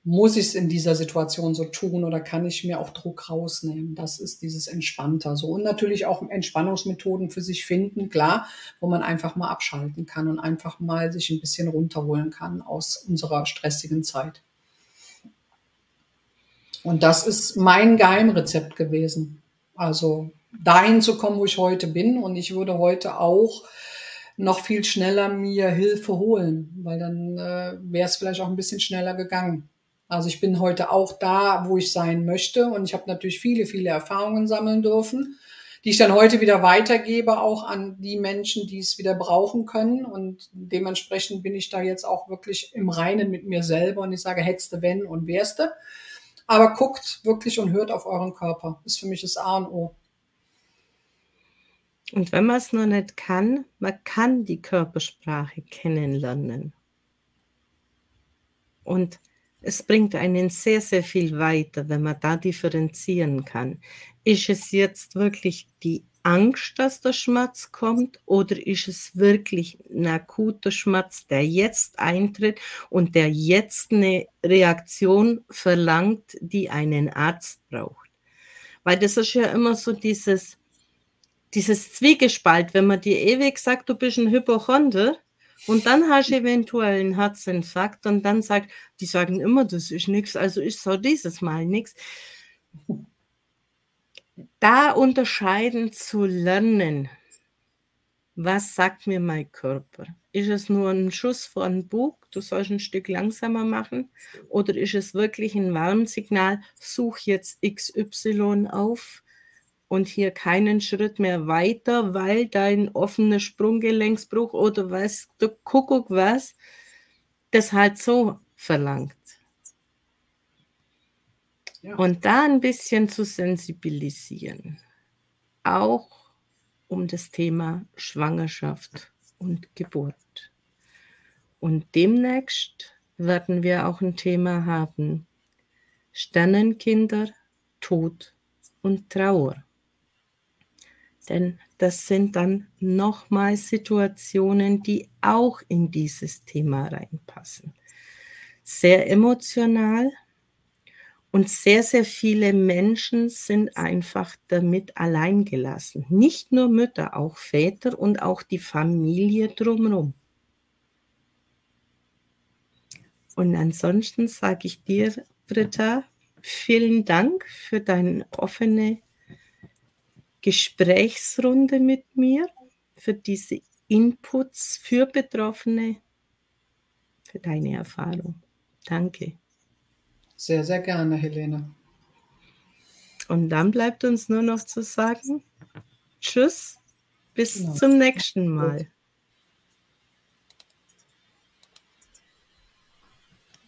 Speaker 2: muss ich es in dieser Situation so tun oder kann ich mir auch Druck rausnehmen? Das ist dieses Entspannter so. Und natürlich auch Entspannungsmethoden für sich finden, klar, wo man einfach mal abschalten kann und einfach mal sich ein bisschen runterholen kann aus unserer stressigen Zeit. Und das ist mein Geheimrezept gewesen. Also dahin zu kommen, wo ich heute bin. Und ich würde heute auch noch viel schneller mir Hilfe holen, weil dann äh, wäre es vielleicht auch ein bisschen schneller gegangen. Also ich bin heute auch da, wo ich sein möchte und ich habe natürlich viele, viele Erfahrungen sammeln dürfen. die ich dann heute wieder weitergebe, auch an die Menschen, die es wieder brauchen können. Und dementsprechend bin ich da jetzt auch wirklich im Reinen mit mir selber und ich sage, hättest wenn und wärste. Aber guckt wirklich und hört auf euren Körper. Ist für mich das A und O.
Speaker 1: Und wenn man es noch nicht kann, man kann die Körpersprache kennenlernen. Und es bringt einen sehr, sehr viel weiter, wenn man da differenzieren kann. Ist es jetzt wirklich die Angst, dass der Schmerz kommt oder ist es wirklich ein akuter Schmerz, der jetzt eintritt und der jetzt eine Reaktion verlangt, die einen Arzt braucht? Weil das ist ja immer so dieses, dieses Zwiegespalt, wenn man dir ewig sagt, du bist ein Hypochonder, und dann hast du eventuell einen Herzinfarkt und dann sagt, die sagen immer, das ist nichts, also ist so dieses Mal nichts. Da unterscheiden zu lernen, was sagt mir mein Körper? Ist es nur ein Schuss vor den Bug, du sollst ein Stück langsamer machen? Oder ist es wirklich ein Warnsignal, such jetzt XY auf? und hier keinen Schritt mehr weiter, weil dein offener Sprunggelenksbruch oder was, der Kuckuck was, das halt so verlangt. Und da ein bisschen zu sensibilisieren, auch um das Thema Schwangerschaft und Geburt. Und demnächst werden wir auch ein Thema haben, Sternenkinder, Tod und Trauer. Denn das sind dann nochmal Situationen, die auch in dieses Thema reinpassen. Sehr emotional und sehr, sehr viele Menschen sind einfach damit alleingelassen. Nicht nur Mütter, auch Väter und auch die Familie drumherum. Und ansonsten sage ich dir, Britta, vielen Dank für deine offene Gesprächsrunde mit mir, für diese Inputs für Betroffene, für deine Erfahrung. Danke.
Speaker 2: Sehr, sehr gerne, Helene.
Speaker 1: Und dann bleibt uns nur noch zu sagen, tschüss, bis genau. zum nächsten Mal.